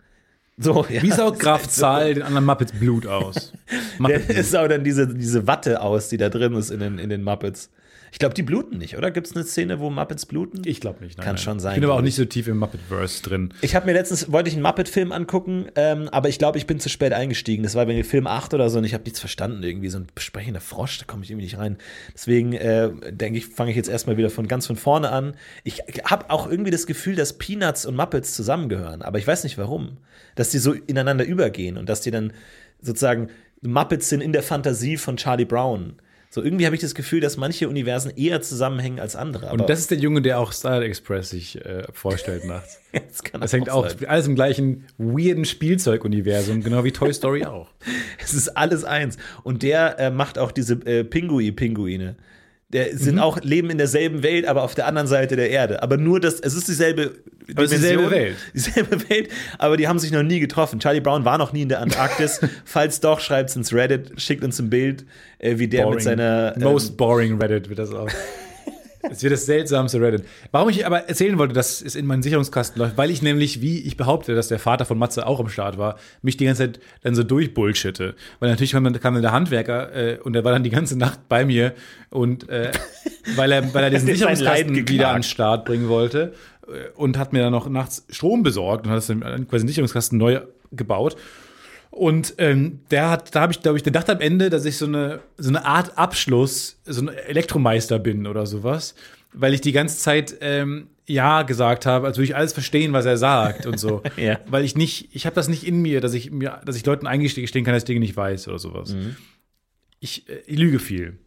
so. Ja, Wie saugt Graf ist so. Zahl den anderen Muppets Blut aus? Muppet Der ist auch dann diese, diese Watte aus, die da drin ist in den, in den Muppets. Ich glaube, die bluten nicht, oder? Gibt es eine Szene, wo Muppets bluten? Ich glaube nicht. Nein, Kann nein. schon sein, Ich bin aber auch nicht so tief im Muppetverse drin. Ich habe mir letztens, wollte ich einen Muppet-Film angucken, ähm, aber ich glaube, ich bin zu spät eingestiegen. Das war bei Film 8 oder so und ich habe nichts verstanden. Irgendwie so ein sprechender Frosch, da komme ich irgendwie nicht rein. Deswegen äh, denke ich, fange ich jetzt erstmal wieder von ganz von vorne an. Ich habe auch irgendwie das Gefühl, dass Peanuts und Muppets zusammengehören, aber ich weiß nicht warum. Dass die so ineinander übergehen und dass die dann sozusagen Muppets sind in der Fantasie von Charlie Brown. So irgendwie habe ich das Gefühl, dass manche Universen eher zusammenhängen als andere. Und das ist der Junge, der auch Star Express sich äh, vorstellt nachts. das, kann Das hängt auch sein. alles im gleichen weirden Spielzeuguniversum, genau wie Toy Story auch. Es ist alles eins. Und der äh, macht auch diese äh, Pingui-Pinguine. Der sind auch, leben in derselben Welt, aber auf der anderen Seite der Erde. Aber nur das, es ist dieselbe Aber ist dieselbe Dimension, Welt. Dieselbe Welt, aber die haben sich noch nie getroffen. Charlie Brown war noch nie in der Antarktis. Falls doch, schreibt's ins Reddit, schickt uns ein Bild, äh, wie der mit seiner. ähm, Most boring Reddit wird das auch. Es wird das seltsamste Reddit. Warum ich aber erzählen wollte, dass es in meinen Sicherungskasten läuft, weil ich nämlich, wie ich behaupte, dass der Vater von Matze auch am Start war, mich die ganze Zeit dann so durchbullshitte. Weil natürlich kam dann, der Handwerker äh, und der war dann die ganze Nacht bei mir und äh, weil er, weil er diesen Sicherungskasten wieder an den Start bringen wollte äh, und hat mir dann noch nachts Strom besorgt und hat dann quasi den Sicherungskasten neu gebaut. Und ähm, der hat, da habe ich, glaube ich, gedacht am Ende, dass ich so eine, so eine Art Abschluss, so ein Elektromeister bin oder sowas, weil ich die ganze Zeit ähm, Ja gesagt habe, als würde ich alles verstehen, was er sagt und so. Ja. Weil ich nicht, ich habe das nicht in mir, dass ich mir, dass ich Leuten eingestehen kann, dass ich Dinge nicht weiß oder sowas. Ich, äh, ich lüge viel.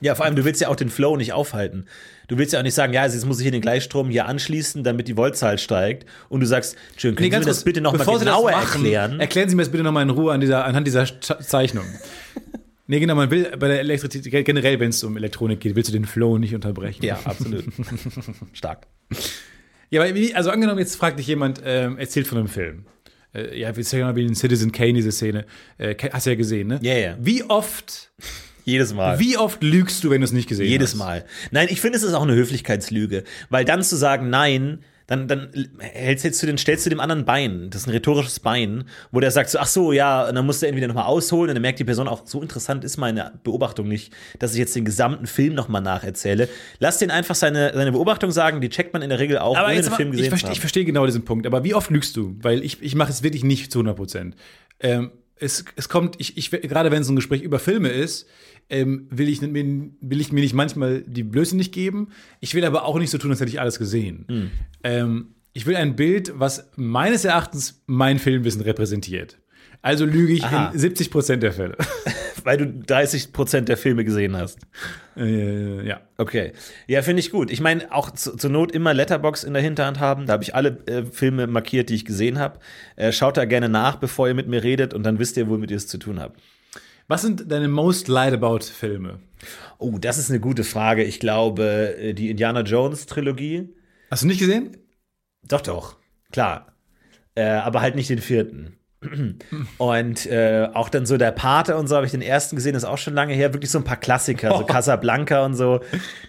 Ja, vor allem, du willst ja auch den Flow nicht aufhalten. Du willst ja auch nicht sagen, ja, jetzt muss ich hier den Gleichstrom hier anschließen, damit die Voltzahl steigt. Und du sagst, schön, können Sie mir das bitte nochmal genauer machen, erklären? Erklären Sie mir das bitte nochmal in Ruhe an dieser, anhand dieser Zeichnung. nee, genau, man will bei der Elektrizität, generell, wenn es um Elektronik geht, willst du den Flow nicht unterbrechen. ja, absolut. Stark. Ja, aber wie, also angenommen, jetzt fragt dich jemand, ähm, erzählt von einem Film. Äh, ja, wir sagen mal wie in Citizen Kane, diese Szene. Äh, hast du ja gesehen, ne? Ja, ja. Wie oft, Jedes Mal. wie oft lügst du, wenn du es nicht gesehen Jedes hast? Mal. Nein, ich finde, es ist auch eine Höflichkeitslüge. Weil dann zu sagen, nein, dann, dann hältst jetzt du den, stellst du dem anderen Bein, das ist ein rhetorisches Bein, wo der sagt so, ach so, ja, und dann musst du entweder nochmal ausholen und dann merkt die Person auch, so interessant ist meine Beobachtung nicht, dass ich jetzt den gesamten Film nochmal nacherzähle. Lass den einfach seine, seine Beobachtung sagen, die checkt man in der Regel auch, Aber ohne den aber, Film ich, gesehen zu verstehe, ich verstehe genau diesen Punkt. Aber wie oft lügst du? Weil ich, ich mache es wirklich nicht zu 100 Prozent. Ähm, es, es kommt, ich, ich, gerade wenn es ein Gespräch über Filme ist, ähm, will, ich, mir- will ich mir nicht manchmal die Blöße nicht geben. Ich will aber auch nicht so tun, als hätte ich alles gesehen. Hm. Ähm, ich will ein Bild, was meines Erachtens mein Filmwissen repräsentiert. Also lüge ich Aha. in 70 Prozent der Fälle. Weil du 30 Prozent der Filme gesehen hast. äh, ja. Okay. Ja, finde ich gut. Ich meine, auch zu, zur Not immer Letterbox in der Hinterhand haben. Da habe ich alle äh, Filme markiert, die ich gesehen habe. Äh, schaut da gerne nach, bevor ihr mit mir redet und dann wisst ihr, womit ihr es zu tun habt. Was sind deine most lied about Filme? Oh, das ist eine gute Frage. Ich glaube, äh, die Indiana Jones Trilogie. Hast du nicht gesehen? Doch, doch. Klar. Äh, aber halt nicht den vierten. Und äh, auch dann so der Pate und so habe ich den ersten gesehen, ist auch schon lange her. Wirklich so ein paar Klassiker, so Casablanca und so.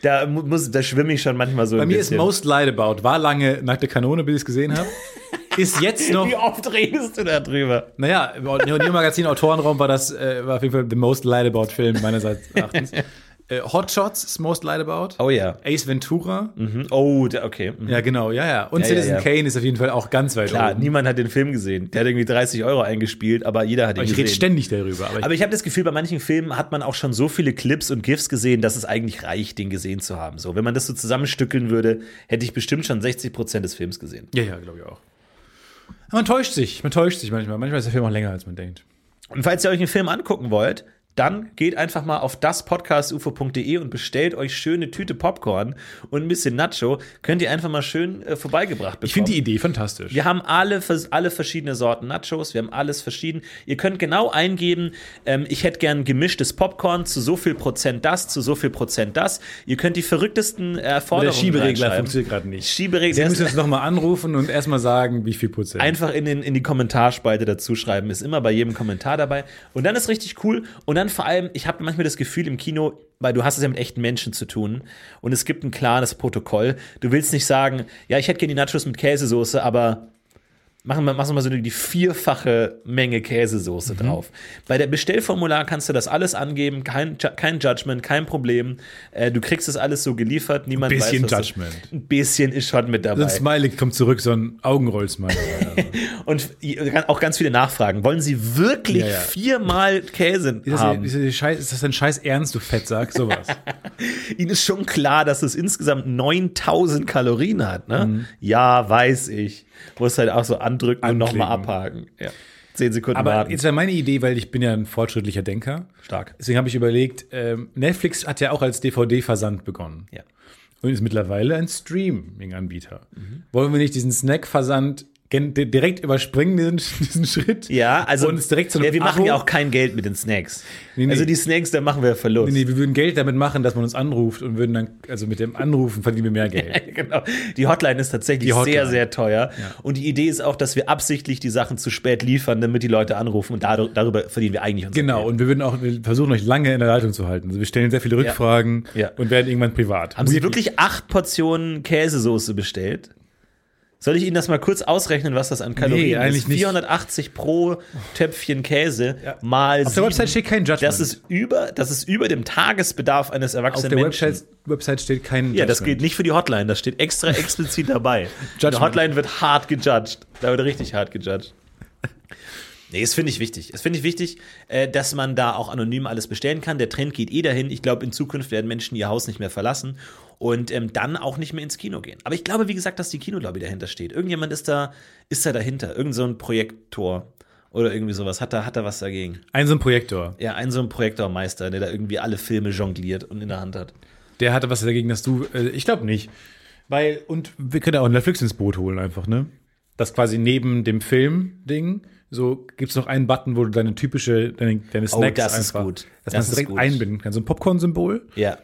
Da, mu- muss, da schwimme ich schon manchmal so Bei mir ist bisschen. Most Lied About, war lange nackte Kanone, bis ich es gesehen habe. ist jetzt noch, Wie oft redest du da drüber? naja, im Neo Magazin Autorenraum war das, äh, war auf jeden Fall the most lied about Film meines Erachtens. äh, Hot Shots ist Most Lied About. Oh ja. Ace Ventura. Mhm. Oh, okay. Mhm. Ja, genau, ja, ja. Und Ja, ja, Citizen ja. Kane ist auf jeden Fall auch ganz weit Klar, oben. niemand hat den Film gesehen. Der hat irgendwie 30 Euro eingespielt, aber jeder hat ihn Aber ich rede gesehen. ständig darüber. Aber, ich, Aber ich habe das Gefühl, bei manchen Filmen hat man auch schon so viele Clips und GIFs gesehen, dass es eigentlich reicht, den gesehen zu haben. So, wenn man das so zusammenstückeln würde, hätte ich bestimmt schon 60 Prozent des Films gesehen. ja, ja, glaube ich auch. Man täuscht sich, man täuscht sich manchmal. Manchmal ist der Film auch länger, als man denkt. Und falls ihr euch einen Film angucken wollt, dann geht einfach mal auf daspodcastufo.de und bestellt euch schöne Tüte Popcorn und ein bisschen Nacho. Könnt ihr einfach mal schön äh, vorbeigebracht bekommen. Ich finde die Idee fantastisch. Wir haben alle, alle verschiedene Sorten Nachos, wir haben alles verschieden. Ihr könnt genau eingeben, ähm, ich hätte gern gemischtes Popcorn zu so viel Prozent das, zu so viel Prozent das. Ihr könnt die verrücktesten äh, der Schieberegler funktioniert gerade nicht. Schieberegler, Sie müssen uns nochmal anrufen und erstmal sagen, wie viel Prozent. einfach in, den, in die Kommentarspalte dazu schreiben, ist immer bei jedem Kommentar dabei. Und dann ist richtig cool. Und dann vor allem, ich habe manchmal das Gefühl im Kino, weil du hast es ja mit echten Menschen zu tun und es gibt ein klares Protokoll. Du willst nicht sagen, ja, ich hätte gerne die Nachos mit Käsesoße, aber machen wir, machen wir mal so die vierfache Menge Käsesoße Mhm. drauf. Bei der Bestellformular kannst du das alles angeben, kein, kein Judgment, kein Problem. Äh, du kriegst das alles so geliefert, niemand Bisschen weiß, was Judgment. Du, ein bisschen ist schon mit dabei. So ein Smiley kommt zurück, so ein Augenroll-Smiley. Und auch ganz viele Nachfragen. Wollen Sie wirklich Ja, ja. viermal Käse ist, das, haben? ist, das Scheiß, ist das ein Scheiß Ernst, du Fettsack? Sowas. Ihnen ist schon klar, dass es insgesamt 9000 Kalorien hat, ne? Mhm. Ja, weiß ich. Muss halt auch so andrücken und Anklicken. nochmal abhaken. Ja. Zehn Sekunden Aber warten. jetzt wäre meine Idee, weil ich bin ja ein fortschrittlicher Denker. Stark. Deswegen habe ich überlegt, ähm, Netflix hat ja auch als DVD-Versand begonnen. Ja. Und ist mittlerweile ein Streaming-Anbieter. Mhm. Wollen wir nicht diesen Snack-Versand direkt überspringen diesen, diesen Schritt. Ja, also Und es direkt zu einem ja, wir machen Abo. ja auch kein Geld mit den Snacks. nee. Also die Snacks, da machen wir Verlust. Nee, wir würden Geld damit machen, dass man uns anruft und würden dann, also mit dem Anrufen verdienen wir mehr Geld. genau. Die Hotline ist tatsächlich Hotline. sehr, sehr teuer. Und die Idee ist auch, dass wir absichtlich die Sachen zu spät liefern, damit die Leute anrufen und dadurch, darüber verdienen wir eigentlich unser Genau, Geld. und wir würden auch wir versuchen, euch lange in der Leitung zu halten. Also wir stellen sehr viele Rückfragen Ja. und werden irgendwann privat. Haben Sie wirklich acht Portionen Käsesoße bestellt? Soll ich Ihnen das mal kurz ausrechnen, was das an Kalorien Nee, eigentlich ist? nicht. 480 pro Töpfchen Käse mal Auf der Website steht kein Judgment. Das ist über, das ist über dem Tagesbedarf eines Auf erwachsenen der Menschen. Website, Website steht kein Ja, das Judgment. gilt nicht für die Hotline, das steht extra explizit dabei. Die Judgment. Hotline wird hart gejudged. Da wird richtig hart gejudged. Nee, das finde ich wichtig. Das finde ich wichtig, äh, dass man da auch anonym alles bestellen kann. Der Trend geht eh dahin. Ich glaube, in Zukunft werden Menschen ihr Haus nicht mehr verlassen und ähm, dann auch nicht mehr ins Kino gehen. Aber ich glaube, wie gesagt, dass die Kinolobby dahinter steht. Irgendjemand ist da, ist da dahinter. Irgend so ein Projektor oder irgendwie sowas. Hat da, hat da was dagegen? Ein so ein Projektor. Ja, ein so ein Projektormeister, der da irgendwie alle Filme jongliert und in der Hand hat. Der hatte was dagegen, dass du. Äh, ich glaube nicht. Weil, und wir können auch Netflix ins Boot holen, einfach, ne? Das quasi neben dem Film-Ding, so gibt es noch einen Button, wo du deine typische, deine, deine Oh, Snacks das ist einfach, gut. dass Das man es ist direkt gut. einbinden kann. So ein Popcorn-Symbol. Ja.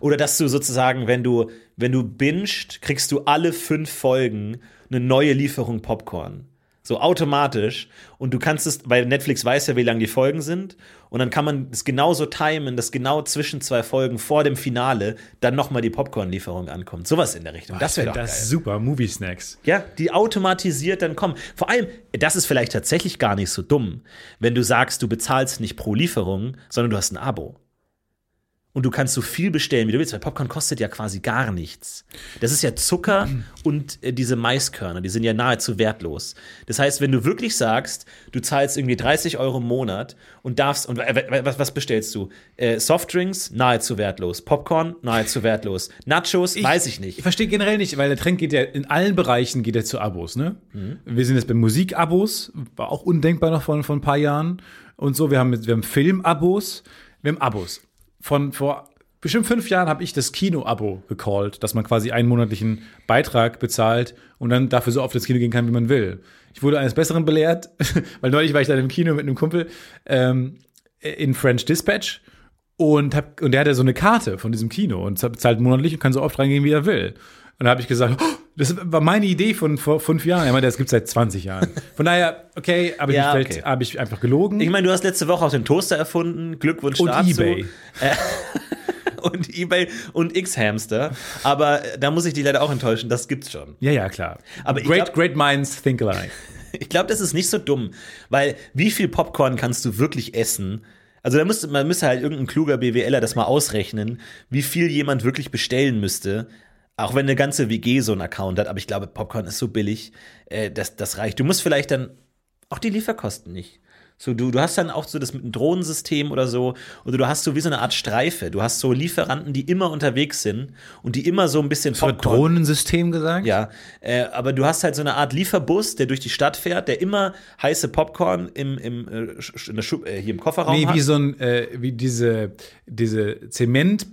Oder dass du sozusagen, wenn du, wenn du bingst, kriegst du alle fünf Folgen eine neue Lieferung Popcorn. So automatisch. Und du kannst es, weil Netflix weiß ja, wie lang die Folgen sind. Und dann kann man es genauso timen, dass genau zwischen zwei Folgen vor dem Finale dann nochmal die Popcorn-Lieferung ankommt. Sowas in der Richtung. Das wäre doch das geil. super. Movie-Snacks. Ja, die automatisiert dann kommen. Vor allem, das ist vielleicht tatsächlich gar nicht so dumm, wenn du sagst, du bezahlst nicht pro Lieferung, sondern du hast ein Abo. Und du kannst so viel bestellen, wie du willst, weil Popcorn kostet ja quasi gar nichts. Das ist ja Zucker und äh, diese Maiskörner, die sind ja nahezu wertlos. Das heißt, wenn du wirklich sagst, du zahlst irgendwie 30 Euro im Monat und darfst, und äh, was, was bestellst du? Äh, Softdrinks, nahezu wertlos. Popcorn, nahezu wertlos. Nachos, weiß ich nicht. Ich verstehe generell nicht, weil der Trend geht ja in allen Bereichen geht er zu Abos, ne? Mhm. Wir sind jetzt bei Musikabos, war auch undenkbar noch vor, vor ein paar Jahren und so. Wir haben, wir haben Filmabos, wir haben Abos. Von vor bestimmt fünf Jahren habe ich das Kino-Abo gecallt, dass man quasi einen monatlichen Beitrag bezahlt und dann dafür so oft ins Kino gehen kann, wie man will. Ich wurde eines Besseren belehrt, weil neulich war ich dann im Kino mit einem Kumpel ähm, in French Dispatch und, hab, und der hatte so eine Karte von diesem Kino und zahlt monatlich und kann so oft reingehen, wie er will. Und da habe ich gesagt, oh, das war meine Idee von vor fünf Jahren. Er meinte, das gibt seit 20 Jahren. Von daher, okay, habe ich, Ja, okay. habe ich einfach gelogen. Ich meine, du hast letzte Woche auch den Toaster erfunden. Glückwunsch und dazu. Ebay. und eBay und X-Hamster. Aber äh, da muss ich dich leider auch enttäuschen, das gibt's schon. Ja, ja, klar. Aber ich great, glaub- great minds think alike. Ich glaube, das ist nicht so dumm, weil wie viel Popcorn kannst du wirklich essen? Also da müsste, man müsste halt irgendein kluger BWLer das mal ausrechnen, wie viel jemand wirklich bestellen müsste. Auch wenn eine ganze WG so einen Account hat, aber ich glaube, Popcorn ist so billig, äh, das, das reicht. Du musst vielleicht dann auch die Lieferkosten nicht. So, du, du hast dann auch so das mit einem Drohnensystem oder so, oder du hast so wie so eine Art Streife. Du hast so Lieferanten, die immer unterwegs sind und die immer so ein bisschen Hast du Drohnensystem gesagt? ja, äh, aber du hast halt so eine Art Lieferbus, der durch die Stadt fährt, der immer heiße Popcorn im, im, äh, äh, hier im Kofferraum Nee, hat. wie so ein, äh, wie diese, diese Zement.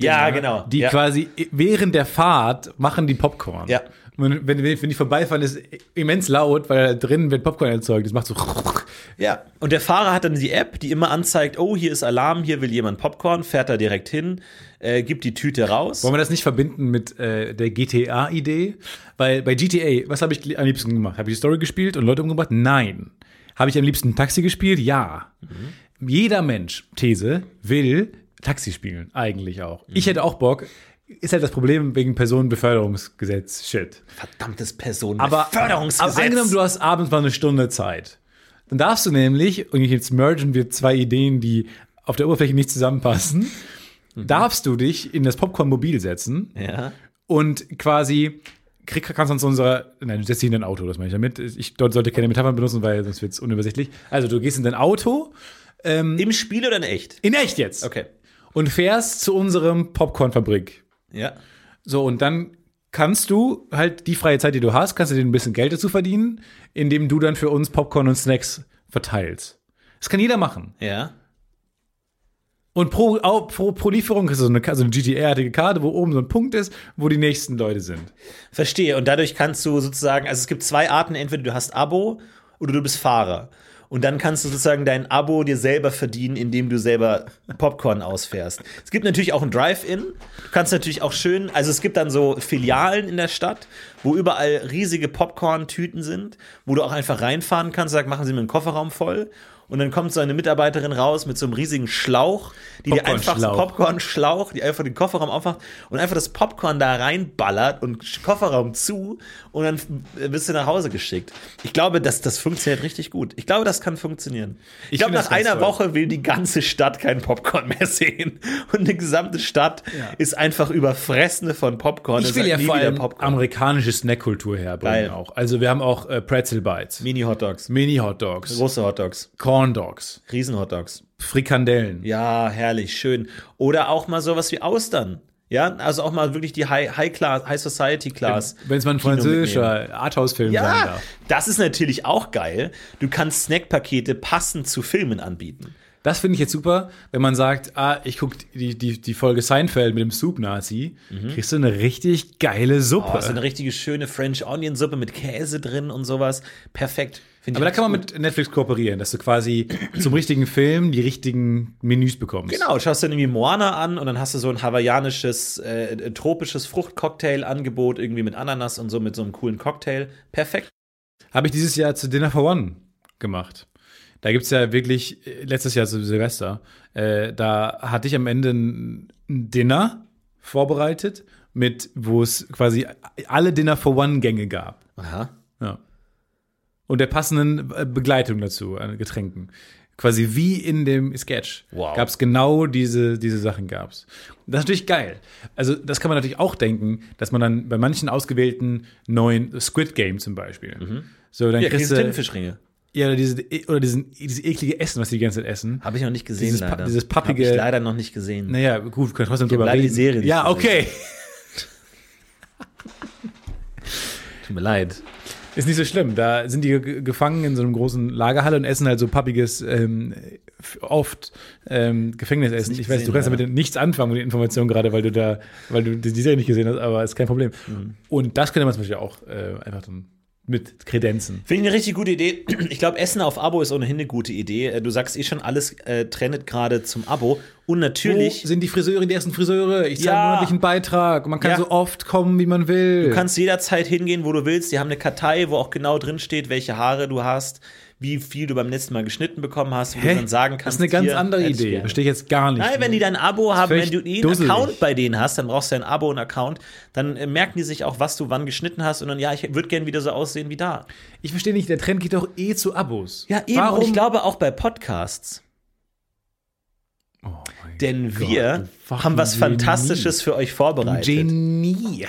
Ja, genau. Die Ja. quasi während der Fahrt machen die Popcorn. Ja. Wenn, wenn, wenn die vorbeifahren, ist immens laut, weil da drinnen wird Popcorn erzeugt. Das macht so. ja, und der Fahrer hat dann die App, die immer anzeigt, oh, hier ist Alarm, hier will jemand Popcorn, fährt da direkt hin, äh, gibt die Tüte raus. Wollen wir das nicht verbinden mit äh, der GTA-Idee? Weil bei GTA, was habe ich am liebsten gemacht? Habe ich die Story gespielt und Leute umgebracht? Nein. Habe ich am liebsten Taxi gespielt? Ja. Jeder Mensch, These, will Taxi spielen. Eigentlich auch. Ich hätte auch Bock. Ist halt das Problem wegen Personenbeförderungsgesetz. Shit. Verdammtes Aber, Personenbeförderungsgesetz. aber angenommen, du hast abends mal eine Stunde Zeit. Dann darfst du nämlich, und jetzt mergen wir zwei Ideen, die auf der Oberfläche nicht zusammenpassen, darfst du dich in das Popcorn-Mobil setzen ja. und quasi krieg, kannst du uns unser, nein, du setzt dich in dein Auto, das meine ich damit. Ich dort sollte keine Metaphern benutzen, weil sonst wird es unübersichtlich. Also du gehst in dein Auto, Im Spiel oder in echt? in echt jetzt, Okay. Und fährst zu unserem Popcornfabrik. Ja. So, und dann kannst du halt die freie Zeit, die du hast, kannst du dir ein bisschen Geld dazu verdienen, indem du dann für uns Popcorn und Snacks verteilst. Das kann jeder machen. Ja. Und pro, pro, pro Lieferung ist so eine, so eine GTR-artige Karte, wo oben so ein Punkt ist, wo die nächsten Leute sind. Verstehe. Und dadurch kannst du sozusagen, also es gibt zwei Arten, entweder du hast Abo oder du bist Fahrer. Und dann kannst du sozusagen dein Abo dir selber verdienen, indem du selber Popcorn ausfährst. Es gibt natürlich auch ein Drive-In. Du kannst natürlich auch schön, also es gibt dann so Filialen in der Stadt, wo überall riesige Popcorn-Tüten sind, wo du auch einfach reinfahren kannst, sag, machen Sie mir einen Kofferraum voll. Und dann kommt so eine Mitarbeiterin raus mit so einem riesigen Schlauch, die dir einfach Popcorn-Schlauch. Popcorn-Schlauch, die einfach den Kofferraum aufmacht und einfach das Popcorn da reinballert und Kofferraum zu und dann bist du nach Hause geschickt. Ich glaube, dass das funktioniert richtig gut. Ich glaube, das kann funktionieren. Ich, Ich glaube, nach einer toll. Woche will die ganze Stadt kein Popcorn mehr sehen und die gesamte Stadt ist einfach überfressene von Popcorn. Ich will ja vor allem amerikanische Snackkultur herbringen Geil. auch. Also wir haben auch äh, Pretzel Bites, Mini-Hotdogs, Mini-Hotdogs, große Hotdogs, Corn Dogs, Riesen-Hotdogs. Frikandellen. Ja, herrlich, schön. Oder auch mal sowas wie Austern. Ja, also auch mal wirklich die High, High Class, High Society Class. Wenn es mal ein Kino französischer Arthouse-Film sein Ja, darf. das ist natürlich auch geil. Du kannst Snackpakete passend zu Filmen anbieten. Das finde ich jetzt super, wenn man sagt, ah, ich gucke die, die, die Folge Seinfeld mit dem Soup-Nazi, kriegst du eine richtig geile Suppe. Mhm. Oh, so eine richtige schöne French Onion Suppe mit Käse drin und sowas. Perfekt. Find Aber da kann man gut. mit Netflix kooperieren, dass du quasi zum richtigen Film die richtigen Menüs bekommst. Genau, schaust dann irgendwie Moana an und dann hast du so ein hawaiianisches, äh, tropisches Fruchtcocktail-Angebot irgendwie mit Ananas und so mit so einem coolen Cocktail. Perfekt. Habe ich dieses Jahr zu Dinner for One gemacht. Da gibt's ja wirklich, äh, letztes Jahr zu Silvester, äh, da hatte ich am Ende ein ein Dinner vorbereitet, mit, wo es quasi alle Dinner for One-Gänge gab. Aha. Ja. Und der passenden äh, Begleitung dazu, an Getränken. Quasi wie in dem Sketch. Wow. Gab's genau diese, diese Sachen gab's. Das ist natürlich geil. Also, das kann man natürlich auch denken, dass man dann bei manchen ausgewählten neuen Squid Game zum Beispiel. So, dann Ja, kriegst du. Tintenfischringe. Ja, oder, diese, oder diesen, dieses eklige Essen, was die die ganze Zeit essen. Habe ich noch nicht gesehen, Dieses Pa- leider. dieses pappige- Hab ich leider noch nicht gesehen. Naja, gut, können trotzdem drüber leider die reden. Serie nicht ja, okay. Tut mir leid. Ist nicht so schlimm. Da sind die ge- gefangen in so einem großen Lagerhalle und essen halt so pappiges, ähm, oft ähm, Gefängnisessen. Ich weiß, du gesehen, kannst leider. damit nichts anfangen mit den Informationen gerade, weil du da, weil du die die Serie nicht gesehen hast, aber ist kein Problem. Mhm. Und das könnte man zum Beispiel auch äh, einfach dann mit Kredenzen. Finde ich eine richtig gute Idee. Ich glaube, Essen auf Abo ist ohnehin eine gute Idee. Äh, Du sagst eh schon, alles äh, trendet gerade zum Abo. Und natürlich, Wo sind die Friseure, die ersten Friseure? Ich zahle Ja. monatlichen Beitrag. Man kann Ja. so oft kommen, wie man will. du kannst jederzeit hingehen, wo du willst. Die haben eine Kartei, wo auch genau drin steht, welche Haare du hast, wie viel du beim letzten Mal geschnitten bekommen hast, wo du dann sagen kannst. das ist eine ganz andere Idee. Verstehe ich jetzt gar nicht. Nein, wenn die dein Abo haben, wenn du einen dusselig. Account bei denen hast, dann brauchst du ein Abo und Account, dann äh, merken die sich auch, was du wann geschnitten hast und dann, ja, ich würde gerne wieder so aussehen wie da. ich verstehe nicht, der Trend geht doch eh zu Abos. Ja, eben. Warum? Und ich glaube auch bei Podcasts. Oh mein Denn Gott, wir fucking haben was. Fantastisches für euch vorbereitet. Genie.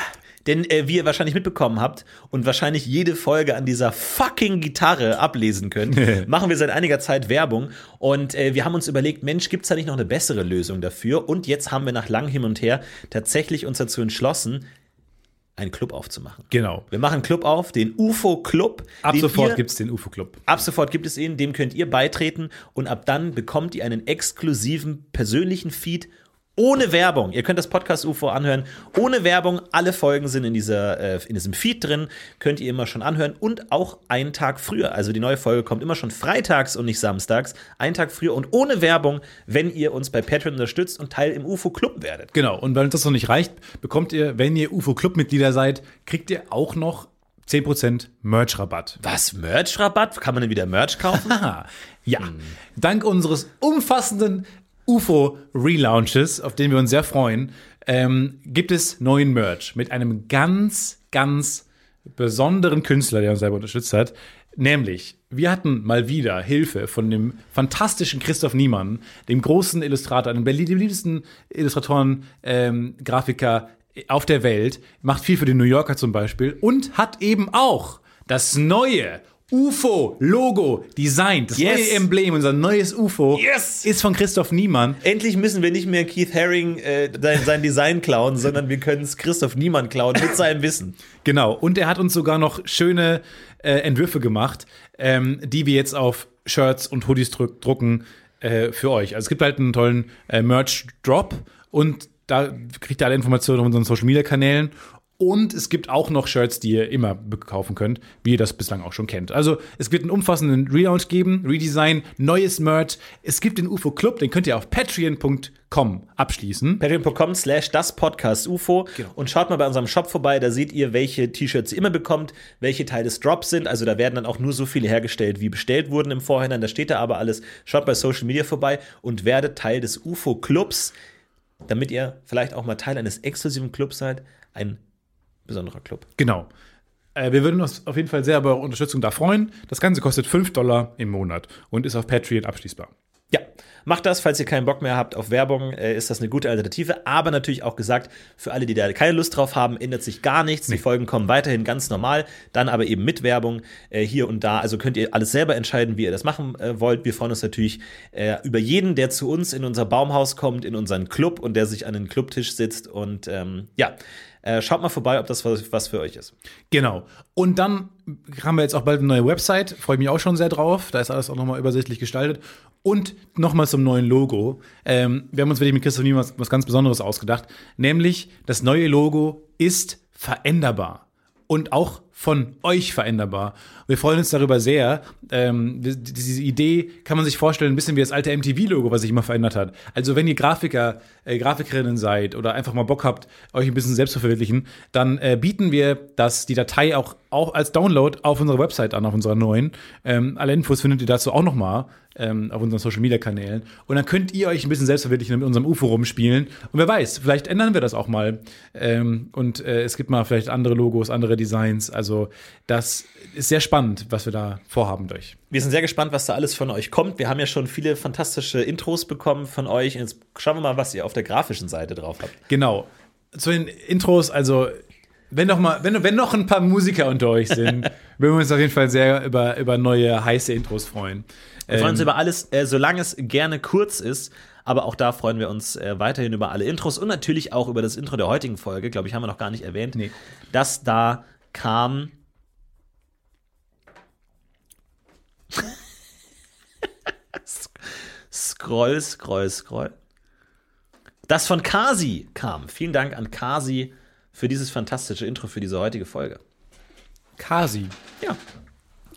Denn äh, wie ihr wahrscheinlich mitbekommen habt und wahrscheinlich jede Folge an dieser fucking Gitarre ablesen könnt, machen wir seit einiger Zeit Werbung. Und äh, wir haben uns überlegt, Mensch, gibt's da nicht noch eine bessere Lösung dafür? Und jetzt haben wir nach langem Hin und Her tatsächlich uns dazu entschlossen, einen Club aufzumachen. Genau. Wir machen einen Club auf, den UFO Club. Ab sofort gibt es den UFO-Club. Ab sofort gibt es ihn, dem könnt ihr beitreten und ab dann bekommt ihr einen exklusiven persönlichen Feed ohne Werbung. Ihr könnt das Podcast UFO anhören, ohne Werbung. Alle Folgen sind in, dieser, äh, in diesem Feed drin, könnt ihr immer schon anhören und auch einen Tag früher. Also die neue Folge kommt immer schon freitags und nicht samstags, einen Tag früher und ohne Werbung, wenn ihr uns bei Patreon unterstützt und Teil im UFO Club werdet. Genau. Und weil uns das noch nicht reicht, bekommt ihr, wenn ihr UFO-Club-Mitglieder seid, kriegt ihr auch noch 10% Merch-Rabatt. Was? Merch-Rabatt? Kann man denn wieder Merch kaufen? Ja. Dank unseres umfassenden UFO-Relaunches, auf den wir uns sehr freuen, ähm, gibt es neuen Merch mit einem ganz, ganz besonderen Künstler, der uns selber unterstützt hat. Nämlich, wir hatten mal wieder Hilfe von dem fantastischen Christoph Niemann, dem großen Illustrator, einem der beliebtesten Illustratoren, ähm, Grafiker auf der Welt, macht viel für den New Yorker zum Beispiel und hat eben auch das neue UFO-Logo designt. Das Yes. neue Emblem, unser neues UFO, Yes. ist von Christoph Niemann. Endlich müssen wir nicht mehr Keith Haring äh, sein, sein Design klauen, sondern wir können es Christoph Niemann klauen mit seinem Wissen. Genau. Und er hat uns sogar noch schöne äh, Entwürfe gemacht, ähm, die wir jetzt auf Shirts und Hoodies drück, drucken. äh, für euch. Also es gibt halt einen tollen äh, Merch-Drop und da kriegt ihr alle Informationen auf unseren Social-Media-Kanälen und es gibt auch noch Shirts, die ihr immer kaufen könnt, wie ihr das bislang auch schon kennt. Also es wird einen umfassenden Relaunch geben, Redesign, neues Merch. Es gibt den UFO Club, den könnt ihr auf patreon.com abschließen. Patreon.com slash das Podcast UFO Genau. und schaut mal bei unserem Shop vorbei, da seht ihr, welche T-Shirts ihr immer bekommt, welche Teil des Drops sind. Also da werden dann auch nur so viele hergestellt, wie bestellt wurden im Vorhinein. Da steht da aber alles. Schaut bei Social Media vorbei und werdet Teil des UFO Clubs, damit ihr vielleicht auch mal Teil eines exklusiven Clubs seid. Ein besonderer Club. Genau. Äh, wir würden uns auf jeden Fall sehr über eure Unterstützung da freuen. Das Ganze kostet 5 Dollar im Monat und ist auf Patreon abschließbar. Ja, macht das, falls ihr keinen Bock mehr habt auf Werbung, äh, ist das eine gute Alternative. Aber natürlich auch gesagt, für alle, die da keine Lust drauf haben, ändert sich gar nichts. Die Folgen kommen weiterhin ganz normal, dann aber eben mit Werbung äh, hier und da. Also könnt ihr alles selber entscheiden, wie ihr das machen äh, wollt. Wir freuen uns natürlich äh, über jeden, der zu uns in unser Baumhaus kommt, in unseren Club und der sich an den Clubtisch sitzt. Und ähm, ja, äh, schaut mal vorbei, ob das was, was für euch ist. Genau. Und dann haben wir jetzt auch bald eine neue Website. Freue ich mich auch schon sehr drauf. Da ist alles auch nochmal übersichtlich gestaltet. Und nochmal zum neuen Logo. Ähm, wir haben uns wirklich mit Christoph Niemann was, was ganz Besonderes ausgedacht. Nämlich, das neue Logo ist veränderbar. Und auch von euch veränderbar. Wir freuen uns darüber sehr. Ähm, die- diese Idee kann man sich vorstellen, ein bisschen wie das alte MTV-Logo, was sich immer verändert hat. Also wenn ihr Grafiker, äh, Grafikerinnen seid oder einfach mal Bock habt, euch ein bisschen selbst zu verwirklichen, dann äh, bieten wir das, die Datei auch, auch als Download auf unserer Website an, auf unserer neuen. Ähm, alle Infos findet ihr dazu auch noch mal ähm, auf unseren Social-Media-Kanälen. Und dann könnt ihr euch ein bisschen selbst verwirklichen und mit unserem UFO rumspielen. Und wer weiß, vielleicht ändern wir das auch mal. Ähm, und äh, es gibt mal vielleicht andere Logos, andere Designs. Also das ist sehr spannend, was wir da vorhaben euch. Wir sind sehr gespannt, was da alles von euch kommt. Wir haben ja schon viele fantastische Intros bekommen von euch. Jetzt schauen wir mal, was ihr auf der grafischen Seite drauf habt. Genau. Zu den Intros, also wenn noch mal, wenn, wenn noch ein paar Musiker unter euch sind, würden wir uns auf jeden Fall sehr über, über neue heiße Intros freuen. Wir freuen uns Ähm, über alles, äh, solange es gerne kurz ist. Aber auch da freuen wir uns äh, weiterhin über alle Intros und natürlich auch über das Intro der heutigen Folge. Glaube ich, haben wir noch gar nicht erwähnt. Nee. Das da kam. Scroll, scroll, scroll. Das von Kasi kam. Vielen Dank an Kasi für dieses fantastische Intro für diese heutige Folge. Kasi. Ja.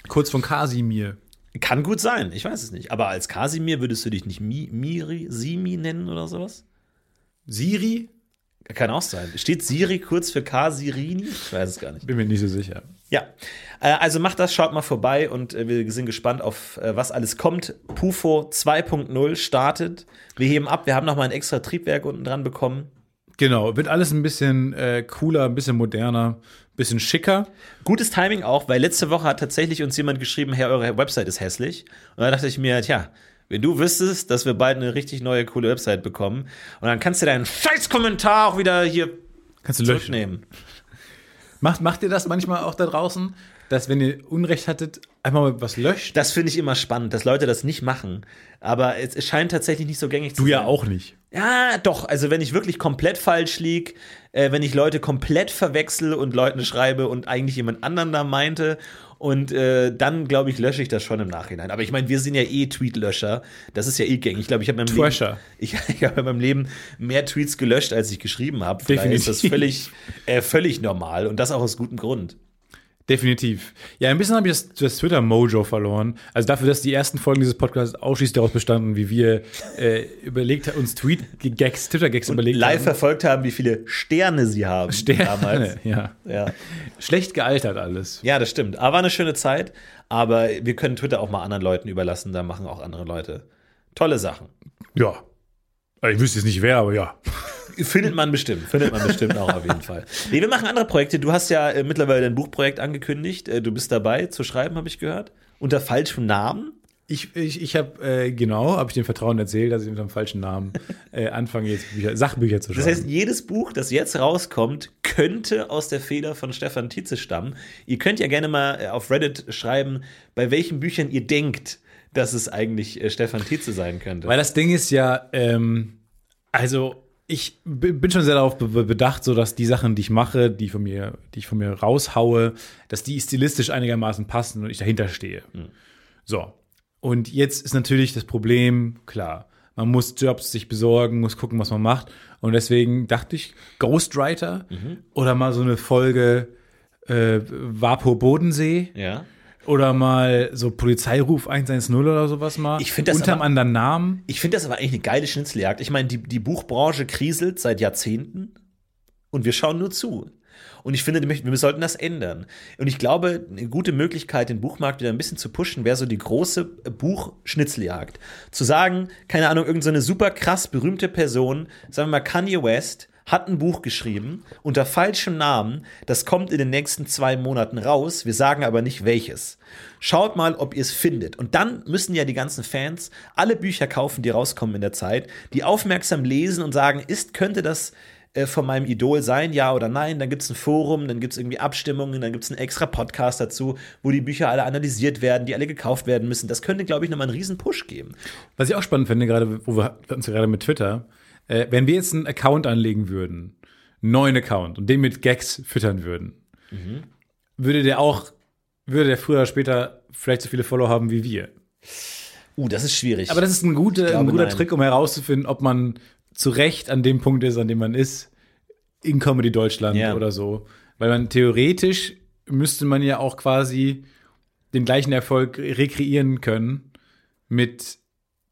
Kurz von Kasimir. Kann gut sein, ich weiß es nicht. Aber als Kasimir würdest du dich nicht Mi Miri, Simi nennen oder sowas? Siri? Kann auch sein. Steht Siri kurz für Kasirini? Ich weiß es gar nicht. Bin mir nicht so sicher. Ja, äh, also macht das, schaut mal vorbei und äh, wir sind gespannt auf äh, was alles kommt. Pufo 2.0 startet. Wir heben ab, wir haben noch mal ein extra Triebwerk unten dran bekommen. Genau, wird alles ein bisschen äh, cooler, ein bisschen moderner, ein bisschen schicker. Gutes Timing auch, weil letzte Woche hat tatsächlich uns jemand geschrieben, Herr, eure Website ist hässlich. Und da dachte ich mir, tja, wenn du wüsstest, dass wir bald eine richtig neue, coole Website bekommen, und dann kannst du deinen Scheiß-Kommentar auch wieder hier Kannst du löschen. Macht, macht ihr das manchmal auch da draußen, dass wenn ihr Unrecht hattet, einfach mal was löscht? Das finde ich immer spannend, dass Leute das nicht machen. Aber es, es scheint tatsächlich nicht so gängig zu Du sein. ja auch nicht. Ja, doch. Also wenn ich wirklich komplett falsch lieg, äh, wenn ich Leute komplett verwechsel und Leuten schreibe und eigentlich jemand anderen da meinte und äh, dann, glaube ich, lösche ich das schon im Nachhinein. Aber ich meine, wir sind ja eh Tweetlöscher. Das ist ja eh gängig. Ich glaube, ich habe in habe in meinem Leben mehr Tweets gelöscht, als ich geschrieben habe. Vielleicht ist das Definitiv. völlig, äh, völlig normal und das auch aus gutem Grund. Definitiv. Ja, ein bisschen habe ich das, das Twitter-Mojo verloren. Also dafür, dass die ersten Folgen dieses Podcasts ausschließlich daraus bestanden, wie wir äh, überlegt uns Tweet-Gags, Twitter-Gags überlegt Live haben. verfolgt haben, wie viele Sterne sie haben Sterne, damals. ja. Ja. Schlecht gealtert alles. Ja, das stimmt. Aber war eine schöne Zeit. Aber wir können Twitter auch mal anderen Leuten überlassen. Da machen auch andere Leute tolle Sachen. Ja. Ich wüsste jetzt nicht wer, aber ja. Findet man bestimmt. Findet man bestimmt auch auf jeden Fall. Nee, wir machen andere Projekte. Du hast ja äh, mittlerweile ein Buchprojekt angekündigt. Äh, du bist dabei zu schreiben, habe ich gehört. Unter falschem Namen. Ich, ich, ich habe, äh, genau, habe ich dem Vertrauen erzählt, dass ich mit einem falschen Namen äh, anfange, jetzt Bücher, Sachbücher zu Das schreiben. heißt, jedes Buch, das jetzt rauskommt, könnte aus der Feder von Stefan Tietze stammen. Ihr könnt ja gerne mal äh, auf Reddit schreiben, bei welchen Büchern ihr denkt, dass es eigentlich äh, Stefan Tietze sein könnte. Weil das Ding ist ja, ähm, also ich bin schon sehr darauf be be- bedacht, so dass die Sachen, die ich mache, die von mir, die ich von mir raushaue, dass die stilistisch einigermaßen passen und ich dahinter stehe. So. Und jetzt ist natürlich das Problem, klar, man muss Jobs sich besorgen, muss gucken, was man macht. Und deswegen dachte ich, Ghostwriter Mhm. oder mal so eine Folge äh, Vapo Bodensee Ja. Oder mal so Polizeiruf 110 oder sowas mal. Ich find das Unterm aber- anderen Namen. Ich finde das aber eigentlich eine geile Schnitzeljagd. Ich meine, die, die Buchbranche kriselt seit Jahrzehnten und wir schauen nur zu. Und ich finde, wir sollten das ändern. Und ich glaube, eine gute Möglichkeit, den Buchmarkt wieder ein bisschen zu pushen, wäre so die große Buchschnitzeljagd. Zu sagen, keine Ahnung, irgendeine so super krass berühmte Person, sagen wir mal Kanye West, hat ein Buch geschrieben unter falschem Namen. Das kommt in den nächsten zwei Monaten raus. Wir sagen aber nicht welches. Schaut mal, ob ihr es findet. Und dann müssen ja die ganzen Fans alle Bücher kaufen, die rauskommen in der Zeit, die aufmerksam lesen und sagen, ist, könnte das äh, von meinem Idol sein, ja oder nein? Dann gibt es ein Forum, dann gibt es irgendwie Abstimmungen, dann gibt es einen extra Podcast dazu, wo die Bücher alle analysiert werden, die alle gekauft werden müssen. Das könnte, glaube ich, nochmal einen riesen Push geben. Was ich auch spannend finde, gerade, wo wir ja gerade mit Twitter, äh, wenn wir jetzt einen Account anlegen würden, einen neuen Account und den mit Gags füttern würden, würde der auch, würde der früher oder später vielleicht so viele Follower haben wie wir. Uh, das ist schwierig. Aber das ist ein, gute, glaube, ein guter nein. Trick, um herauszufinden, ob man zu Recht an dem Punkt ist, an dem man ist, in Comedy Deutschland Ja. oder so. Weil man theoretisch müsste man ja auch quasi den gleichen Erfolg rekreieren können mit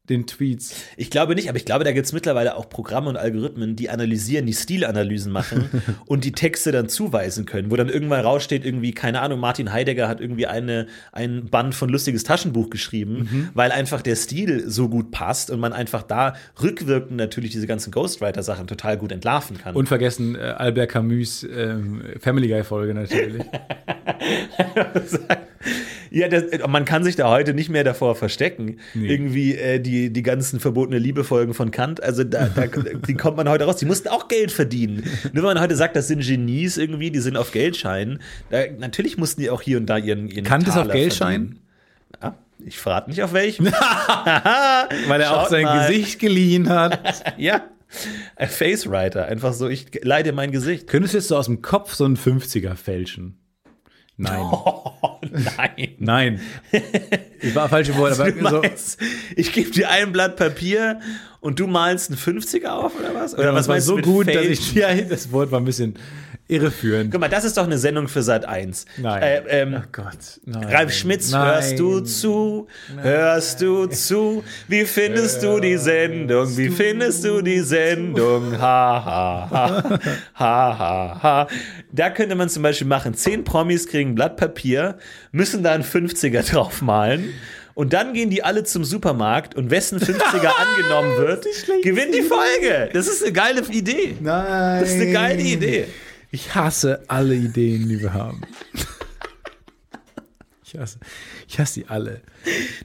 den Tweets. Ich glaube nicht, aber ich glaube, da gibt es mittlerweile auch Programme und Algorithmen, die analysieren, die Stilanalysen machen und die Texte dann zuweisen können, wo dann irgendwann raussteht, irgendwie, keine Ahnung, Martin Heidegger hat irgendwie eine, ein Band von lustiges Taschenbuch geschrieben, weil einfach der Stil so gut passt und man einfach da rückwirkend natürlich diese ganzen Ghostwriter-Sachen total gut entlarven kann. Unvergessen äh, Albert Camus ähm, Family Guy Folge natürlich. Ja, das, man kann sich da heute nicht mehr davor verstecken. Irgendwie äh, die, die ganzen verbotene Liebefolgen von Kant, also da, da, die kommt man heute raus. Die mussten auch Geld verdienen. Nur wenn man heute sagt, das sind Genies irgendwie, die sind auf Geldscheinen, da, natürlich mussten die auch hier und da ihren, ihren Kant ist auf Taler Geldschein? verdienen. Ja, ich verrate nicht auf welchem. Weil er auch sein mal. Gesicht geliehen hat. ja. Ein Face Writer, einfach so, ich leide mein Gesicht. Könntest du jetzt so aus dem Kopf so einen 50er fälschen? Nein. Oh, nein. Nein. Ich war falsche Wort, aber Du so, meinst, ich gebe dir ein Blatt Papier und du malst einen 50er auf oder was? Oder Ja, was das war meinst so du mit gut, dass Fälschen? ich ja, das Wort war ein bisschen irreführend. Guck mal, das ist doch eine Sendung für Sat 1. Nein. Äh, ähm, oh Gott. Nein. Ralf Schmitz, Nein. hörst du zu? Hörst du zu? Wie findest du die Sendung? Wie findest du die Sendung? Ha, ha, ha. Ha, ha, ha. Da könnte man zum Beispiel machen, zehn Promis kriegen ein Blatt Papier, müssen da einen 50er draufmalen. Und dann gehen die alle zum Supermarkt und wessen 50er angenommen wird, gewinnt die Folge. Das ist eine geile Idee. Nein. Das ist eine geile Idee. Ich hasse alle Ideen, die wir haben. Ich hasse, ich hasse die alle.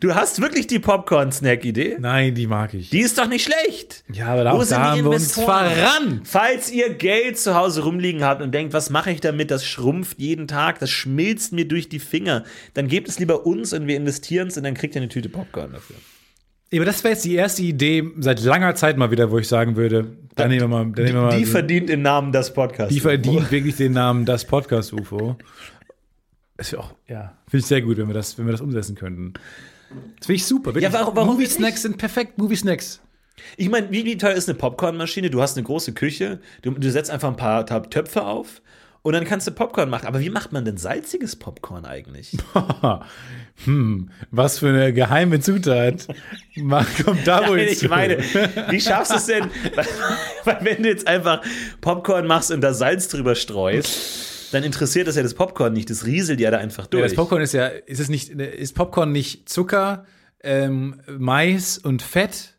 Du hast wirklich die Popcorn-Snack-Idee? Nein, die mag ich. Die ist doch nicht schlecht. ja, aber da, Wo auch sind da haben wir uns verrannt. Falls ihr Geld zu Hause rumliegen habt und denkt, was mache ich damit, das schrumpft jeden Tag, das schmilzt mir durch die Finger, dann gebt es lieber uns und wir investieren es und dann kriegt ihr eine Tüte Popcorn dafür. Ja, aber das wäre jetzt die erste Idee seit langer Zeit mal wieder, wo ich sagen würde, da nehmen wir mal, da nehmen wir mal Die so- verdient im Namen das Podcast. die verdient wirklich den Namen das Podcast UFO. Das wäre auch, ja, finde ich sehr gut, wenn wir das, wenn wir das umsetzen könnten. Das finde ich super. Wirklich. Ja, warum- warum Movie? Snacks sind perfekt. Movie Snacks. Ich meine, wie, wie teuer ist eine Popcornmaschine? Du hast eine große Küche, du, du setzt einfach ein paar Töpfe auf und dann kannst du Popcorn machen. Aber wie macht man denn salziges Popcorn eigentlich? hm, was für eine geheime Zutat. Kommt da wohl Nein, ich zu. meine, wie schaffst du es denn? Weil, weil wenn du jetzt einfach Popcorn machst und da Salz drüber streust, dann interessiert das ja das Popcorn nicht. Das rieselt ja da einfach durch. Ja, das Popcorn ist ja, ist es nicht, ist Popcorn nicht Zucker, ähm, Mais und Fett?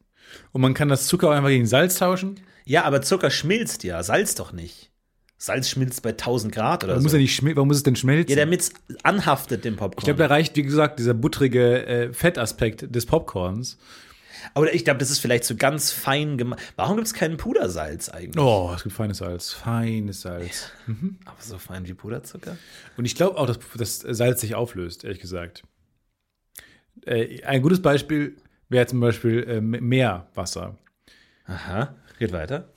Und man kann das Zucker auch einfach gegen Salz tauschen? ja, aber Zucker schmilzt ja, Salz doch nicht. Salz schmilzt bei 1000 Grad oder Warum muss, so. er nicht warum muss es denn schmelzen? Ja, damit es anhaftet dem Popcorn. ich glaube, da reicht, wie gesagt, dieser buttrige äh, Fettaspekt des Popcorns. Aber ich glaube, das ist vielleicht so ganz fein gemacht. Warum gibt es keinen Pudersalz eigentlich? Oh, es gibt feines Salz. Feines Salz. Aber so fein wie Puderzucker? Und ich glaube auch, dass das Salz sich auflöst, ehrlich gesagt. Äh, ein gutes Beispiel wäre zum Beispiel äh, Meerwasser. Aha, geht weiter.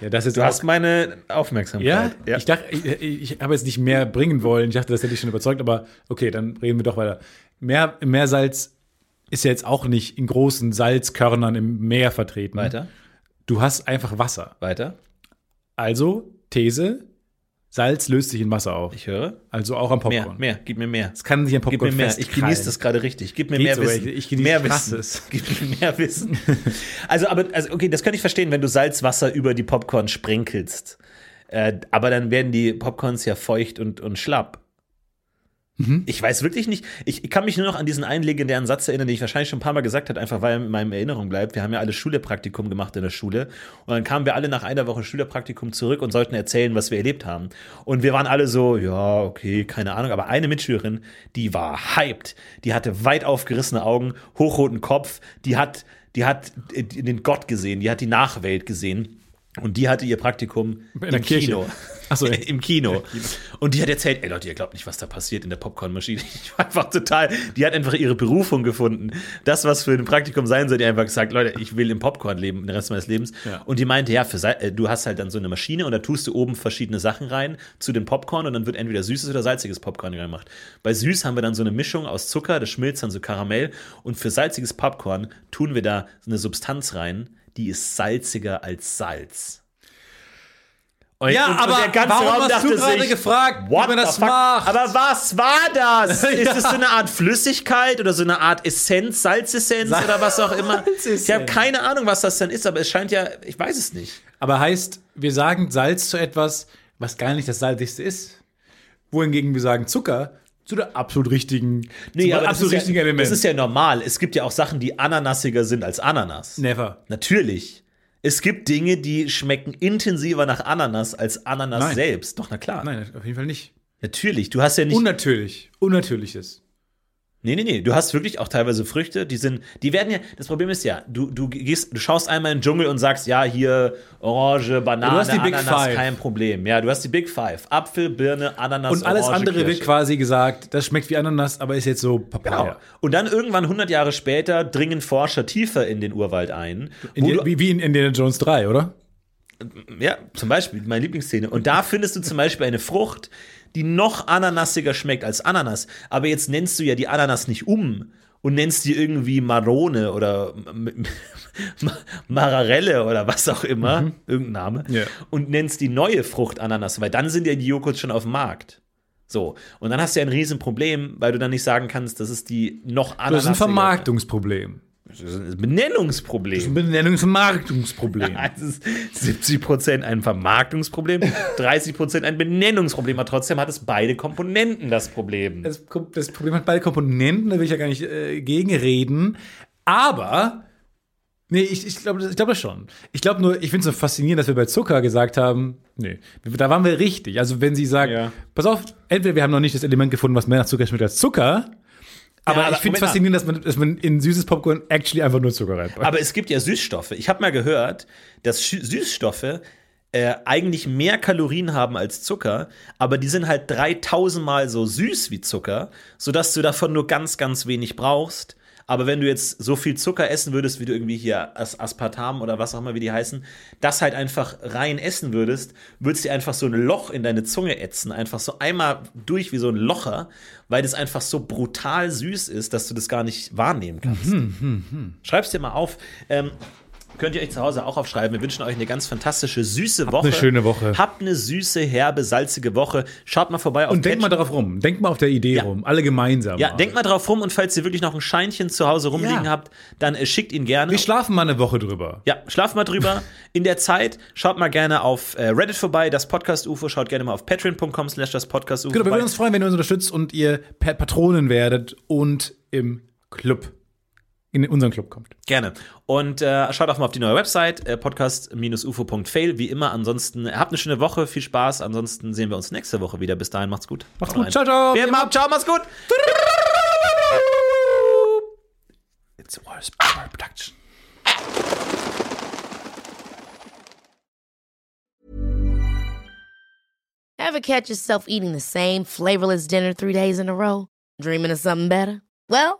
Ja, das ist Du hast meine Aufmerksamkeit. Ja, ich dachte, ich, ich, habe jetzt nicht mehr bringen wollen. Ich dachte, das hätte ich schon überzeugt, aber okay, dann reden wir doch weiter. Mehr, Meersalz ist ja jetzt auch nicht in großen Salzkörnern im Meer vertreten. Weiter, Du hast einfach Wasser. weiter. Also, These, Salz löst sich in Wasser auf. Ich höre. Also auch am Mehr, Popcorn. mehr, gib mir mehr. Es kann sich Gib Popcorn mir mehr. Ich genieße das gerade richtig. Gib mir Geht mehr so, Wissen. ich- ich genieße mehr. Wissen. Gib mir mehr Wissen. also, aber, also, okay, das kann ich verstehen, wenn du Salzwasser über die Popcorn sprenkelst. Äh, aber dann werden die Popcorns ja feucht und, und schlapp. Mhm. Ich weiß wirklich nicht, ich, ich kann mich nur noch an diesen einen legendären Satz erinnern, den ich wahrscheinlich schon ein paar Mal gesagt habe, einfach weil er in meiner Erinnerung bleibt. Wir haben ja alle Schülerpraktikum gemacht in der Schule und dann kamen wir alle nach einer Woche Schülerpraktikum zurück und sollten erzählen, was wir erlebt haben. Und wir waren alle so, ja, okay, keine Ahnung, aber eine Mitschülerin, die war hyped. Die hatte weit aufgerissene Augen, hochroten Kopf, die hat, die hat den Gott gesehen, die hat die Nachwelt gesehen. Und die hatte ihr Praktikum im. Kino. Ach so, ja. Im Kino. Und die hat erzählt, ey Leute, ihr glaubt nicht, was da passiert in der Popcornmaschine. Ich war einfach total, die hat einfach ihre Berufung gefunden. Das, was für ein Praktikum sein soll, die einfach gesagt, Leute, ich will im Popcorn leben, den Rest meines Lebens. Ja. Und die meinte, ja, für, äh, du hast halt dann so eine Maschine und da tust du oben verschiedene Sachen rein zu dem Popcorn und dann wird entweder süßes oder salziges Popcorn gemacht. Bei süß haben wir dann so eine Mischung aus Zucker, das schmilzt dann so Karamell und für salziges Popcorn tun wir da so eine Substanz rein, die ist salziger als Salz. Und, Ja, aber warum hast du gerade gefragt, wie man das macht? Aber was war das? Ist Ja. das so eine Art Flüssigkeit oder so eine Art Essenz, Salzessenz Sal- oder was auch immer? Ich habe keine Ahnung, was das dann ist, aber es scheint ja, ich weiß es nicht. Aber heißt, wir sagen Salz zu etwas, was gar nicht das Salzigste ist. Wohingegen wir sagen Zucker zu der absolut richtigen, zum aber das absolut ist, richtigen ja, Element. das ist ja normal. Es gibt ja auch Sachen, die ananassiger sind als Ananas. Never. Natürlich. Es gibt Dinge, die schmecken intensiver nach Ananas als Ananas Nein. selbst. Doch, na klar. Nein, auf jeden Fall nicht. Natürlich. Du hast ja nicht. Unnatürlich. Unnatürliches. Nee, nee, nee. Du hast wirklich auch teilweise Früchte, die sind, die werden ja, das Problem ist ja, du, du gehst, du schaust einmal in den Dschungel und sagst, ja, hier Orange, Banane, Du hast die Big Ananas, Five. kein Problem. Ja, du hast die Big Five. Apfel, Birne, Ananas, Und alles Orange, andere wird Kirsche. quasi gesagt, das schmeckt wie Ananas, aber ist jetzt so Papaya. Genau. Und dann irgendwann 100 Jahre später dringen Forscher tiefer in den Urwald ein. In die, wie, wie in Indiana Jones 3, oder? Ja, zum Beispiel, meine Lieblingsszene. Und da findest du zum Beispiel eine Frucht, die noch ananassiger schmeckt als Ananas. Aber jetzt nennst du ja die Ananas nicht um und nennst die irgendwie Marone oder Mararelle oder was auch immer, irgendein Name, Ja. und nennst die neue Frucht Ananas, weil dann sind ja die Joghurts schon auf dem Markt. So, und dann hast du ja ein Riesenproblem, weil du dann nicht sagen kannst, das ist die noch Das Ananas. ist ein Vermarktungsproblem. Das ist ein Benennungsproblem. Ein Benennungsvermarktungsproblem. Es ist 70 Prozent ein Vermarktungsproblem, 30 Prozent ein Benennungsproblem, aber trotzdem hat es beide Komponenten das Problem. Das, das Problem hat beide Komponenten, da will ich ja gar nicht äh, gegenreden. Aber, nee, ich, ich glaube ich glaub das schon. Ich glaube nur, ich finde es so faszinierend, dass wir bei Zucker gesagt haben, nee, da waren wir richtig. Also wenn sie sagt, Ja. pass auf, entweder wir haben noch nicht das Element gefunden, was mehr nach Zucker schmeckt als Zucker, aber, aber ich finde es faszinierend, dass man, dass man in süßes Popcorn actually einfach nur Zucker reinpackt. Aber es gibt ja Süßstoffe. Ich habe mal gehört, dass Süßstoffe äh, eigentlich mehr Kalorien haben als Zucker, aber die sind halt 3000 Mal so süß wie Zucker, sodass du davon nur ganz, ganz wenig brauchst. Aber wenn du jetzt so viel Zucker essen würdest, wie du irgendwie hier As Aspartam oder was auch immer, wie die heißen, das halt einfach rein essen würdest, würdest dir einfach so ein Loch in deine Zunge ätzen, einfach so einmal durch wie so ein Locher, weil das einfach so brutal süß ist, dass du das gar nicht wahrnehmen kannst. Schreib's dir mal auf. Ähm, könnt ihr euch zu Hause auch aufschreiben. Wir wünschen euch eine ganz fantastische, süße Woche. eine schöne Woche. Habt eine süße, herbe, salzige Woche. Schaut mal vorbei auf Und denk mal darauf rum. Denk mal auf der Idee Ja. rum. Alle gemeinsam. Ja, denkt mal drauf rum und falls ihr wirklich noch ein Scheinchen zu Hause rumliegen Ja. habt, dann äh, schickt ihn gerne. Wir schlafen mal eine Woche drüber. Ja, schlaft mal drüber. In der Zeit schaut mal gerne auf äh, Reddit vorbei, das Podcast UFO. Schaut gerne mal auf patreon.com slash das Podcast UFO Genau, wir würden uns freuen, wenn ihr uns unterstützt und ihr Pa- Patronen werdet und im Club, in unseren Club kommt. Gerne. Und äh, schaut auch mal auf die neue Website, äh, podcast-ufo.fail. Wie immer, ansonsten äh, habt eine schöne Woche, viel Spaß. Ansonsten sehen wir uns nächste Woche wieder. Bis dahin, macht's gut. Macht's Haut gut. rein. Ciao, ciao. Wir haben ciao, macht's gut. It's a worst production. Ever catch yourself eating the same flavorless dinner three days in a row? Dreaming of something better? Well,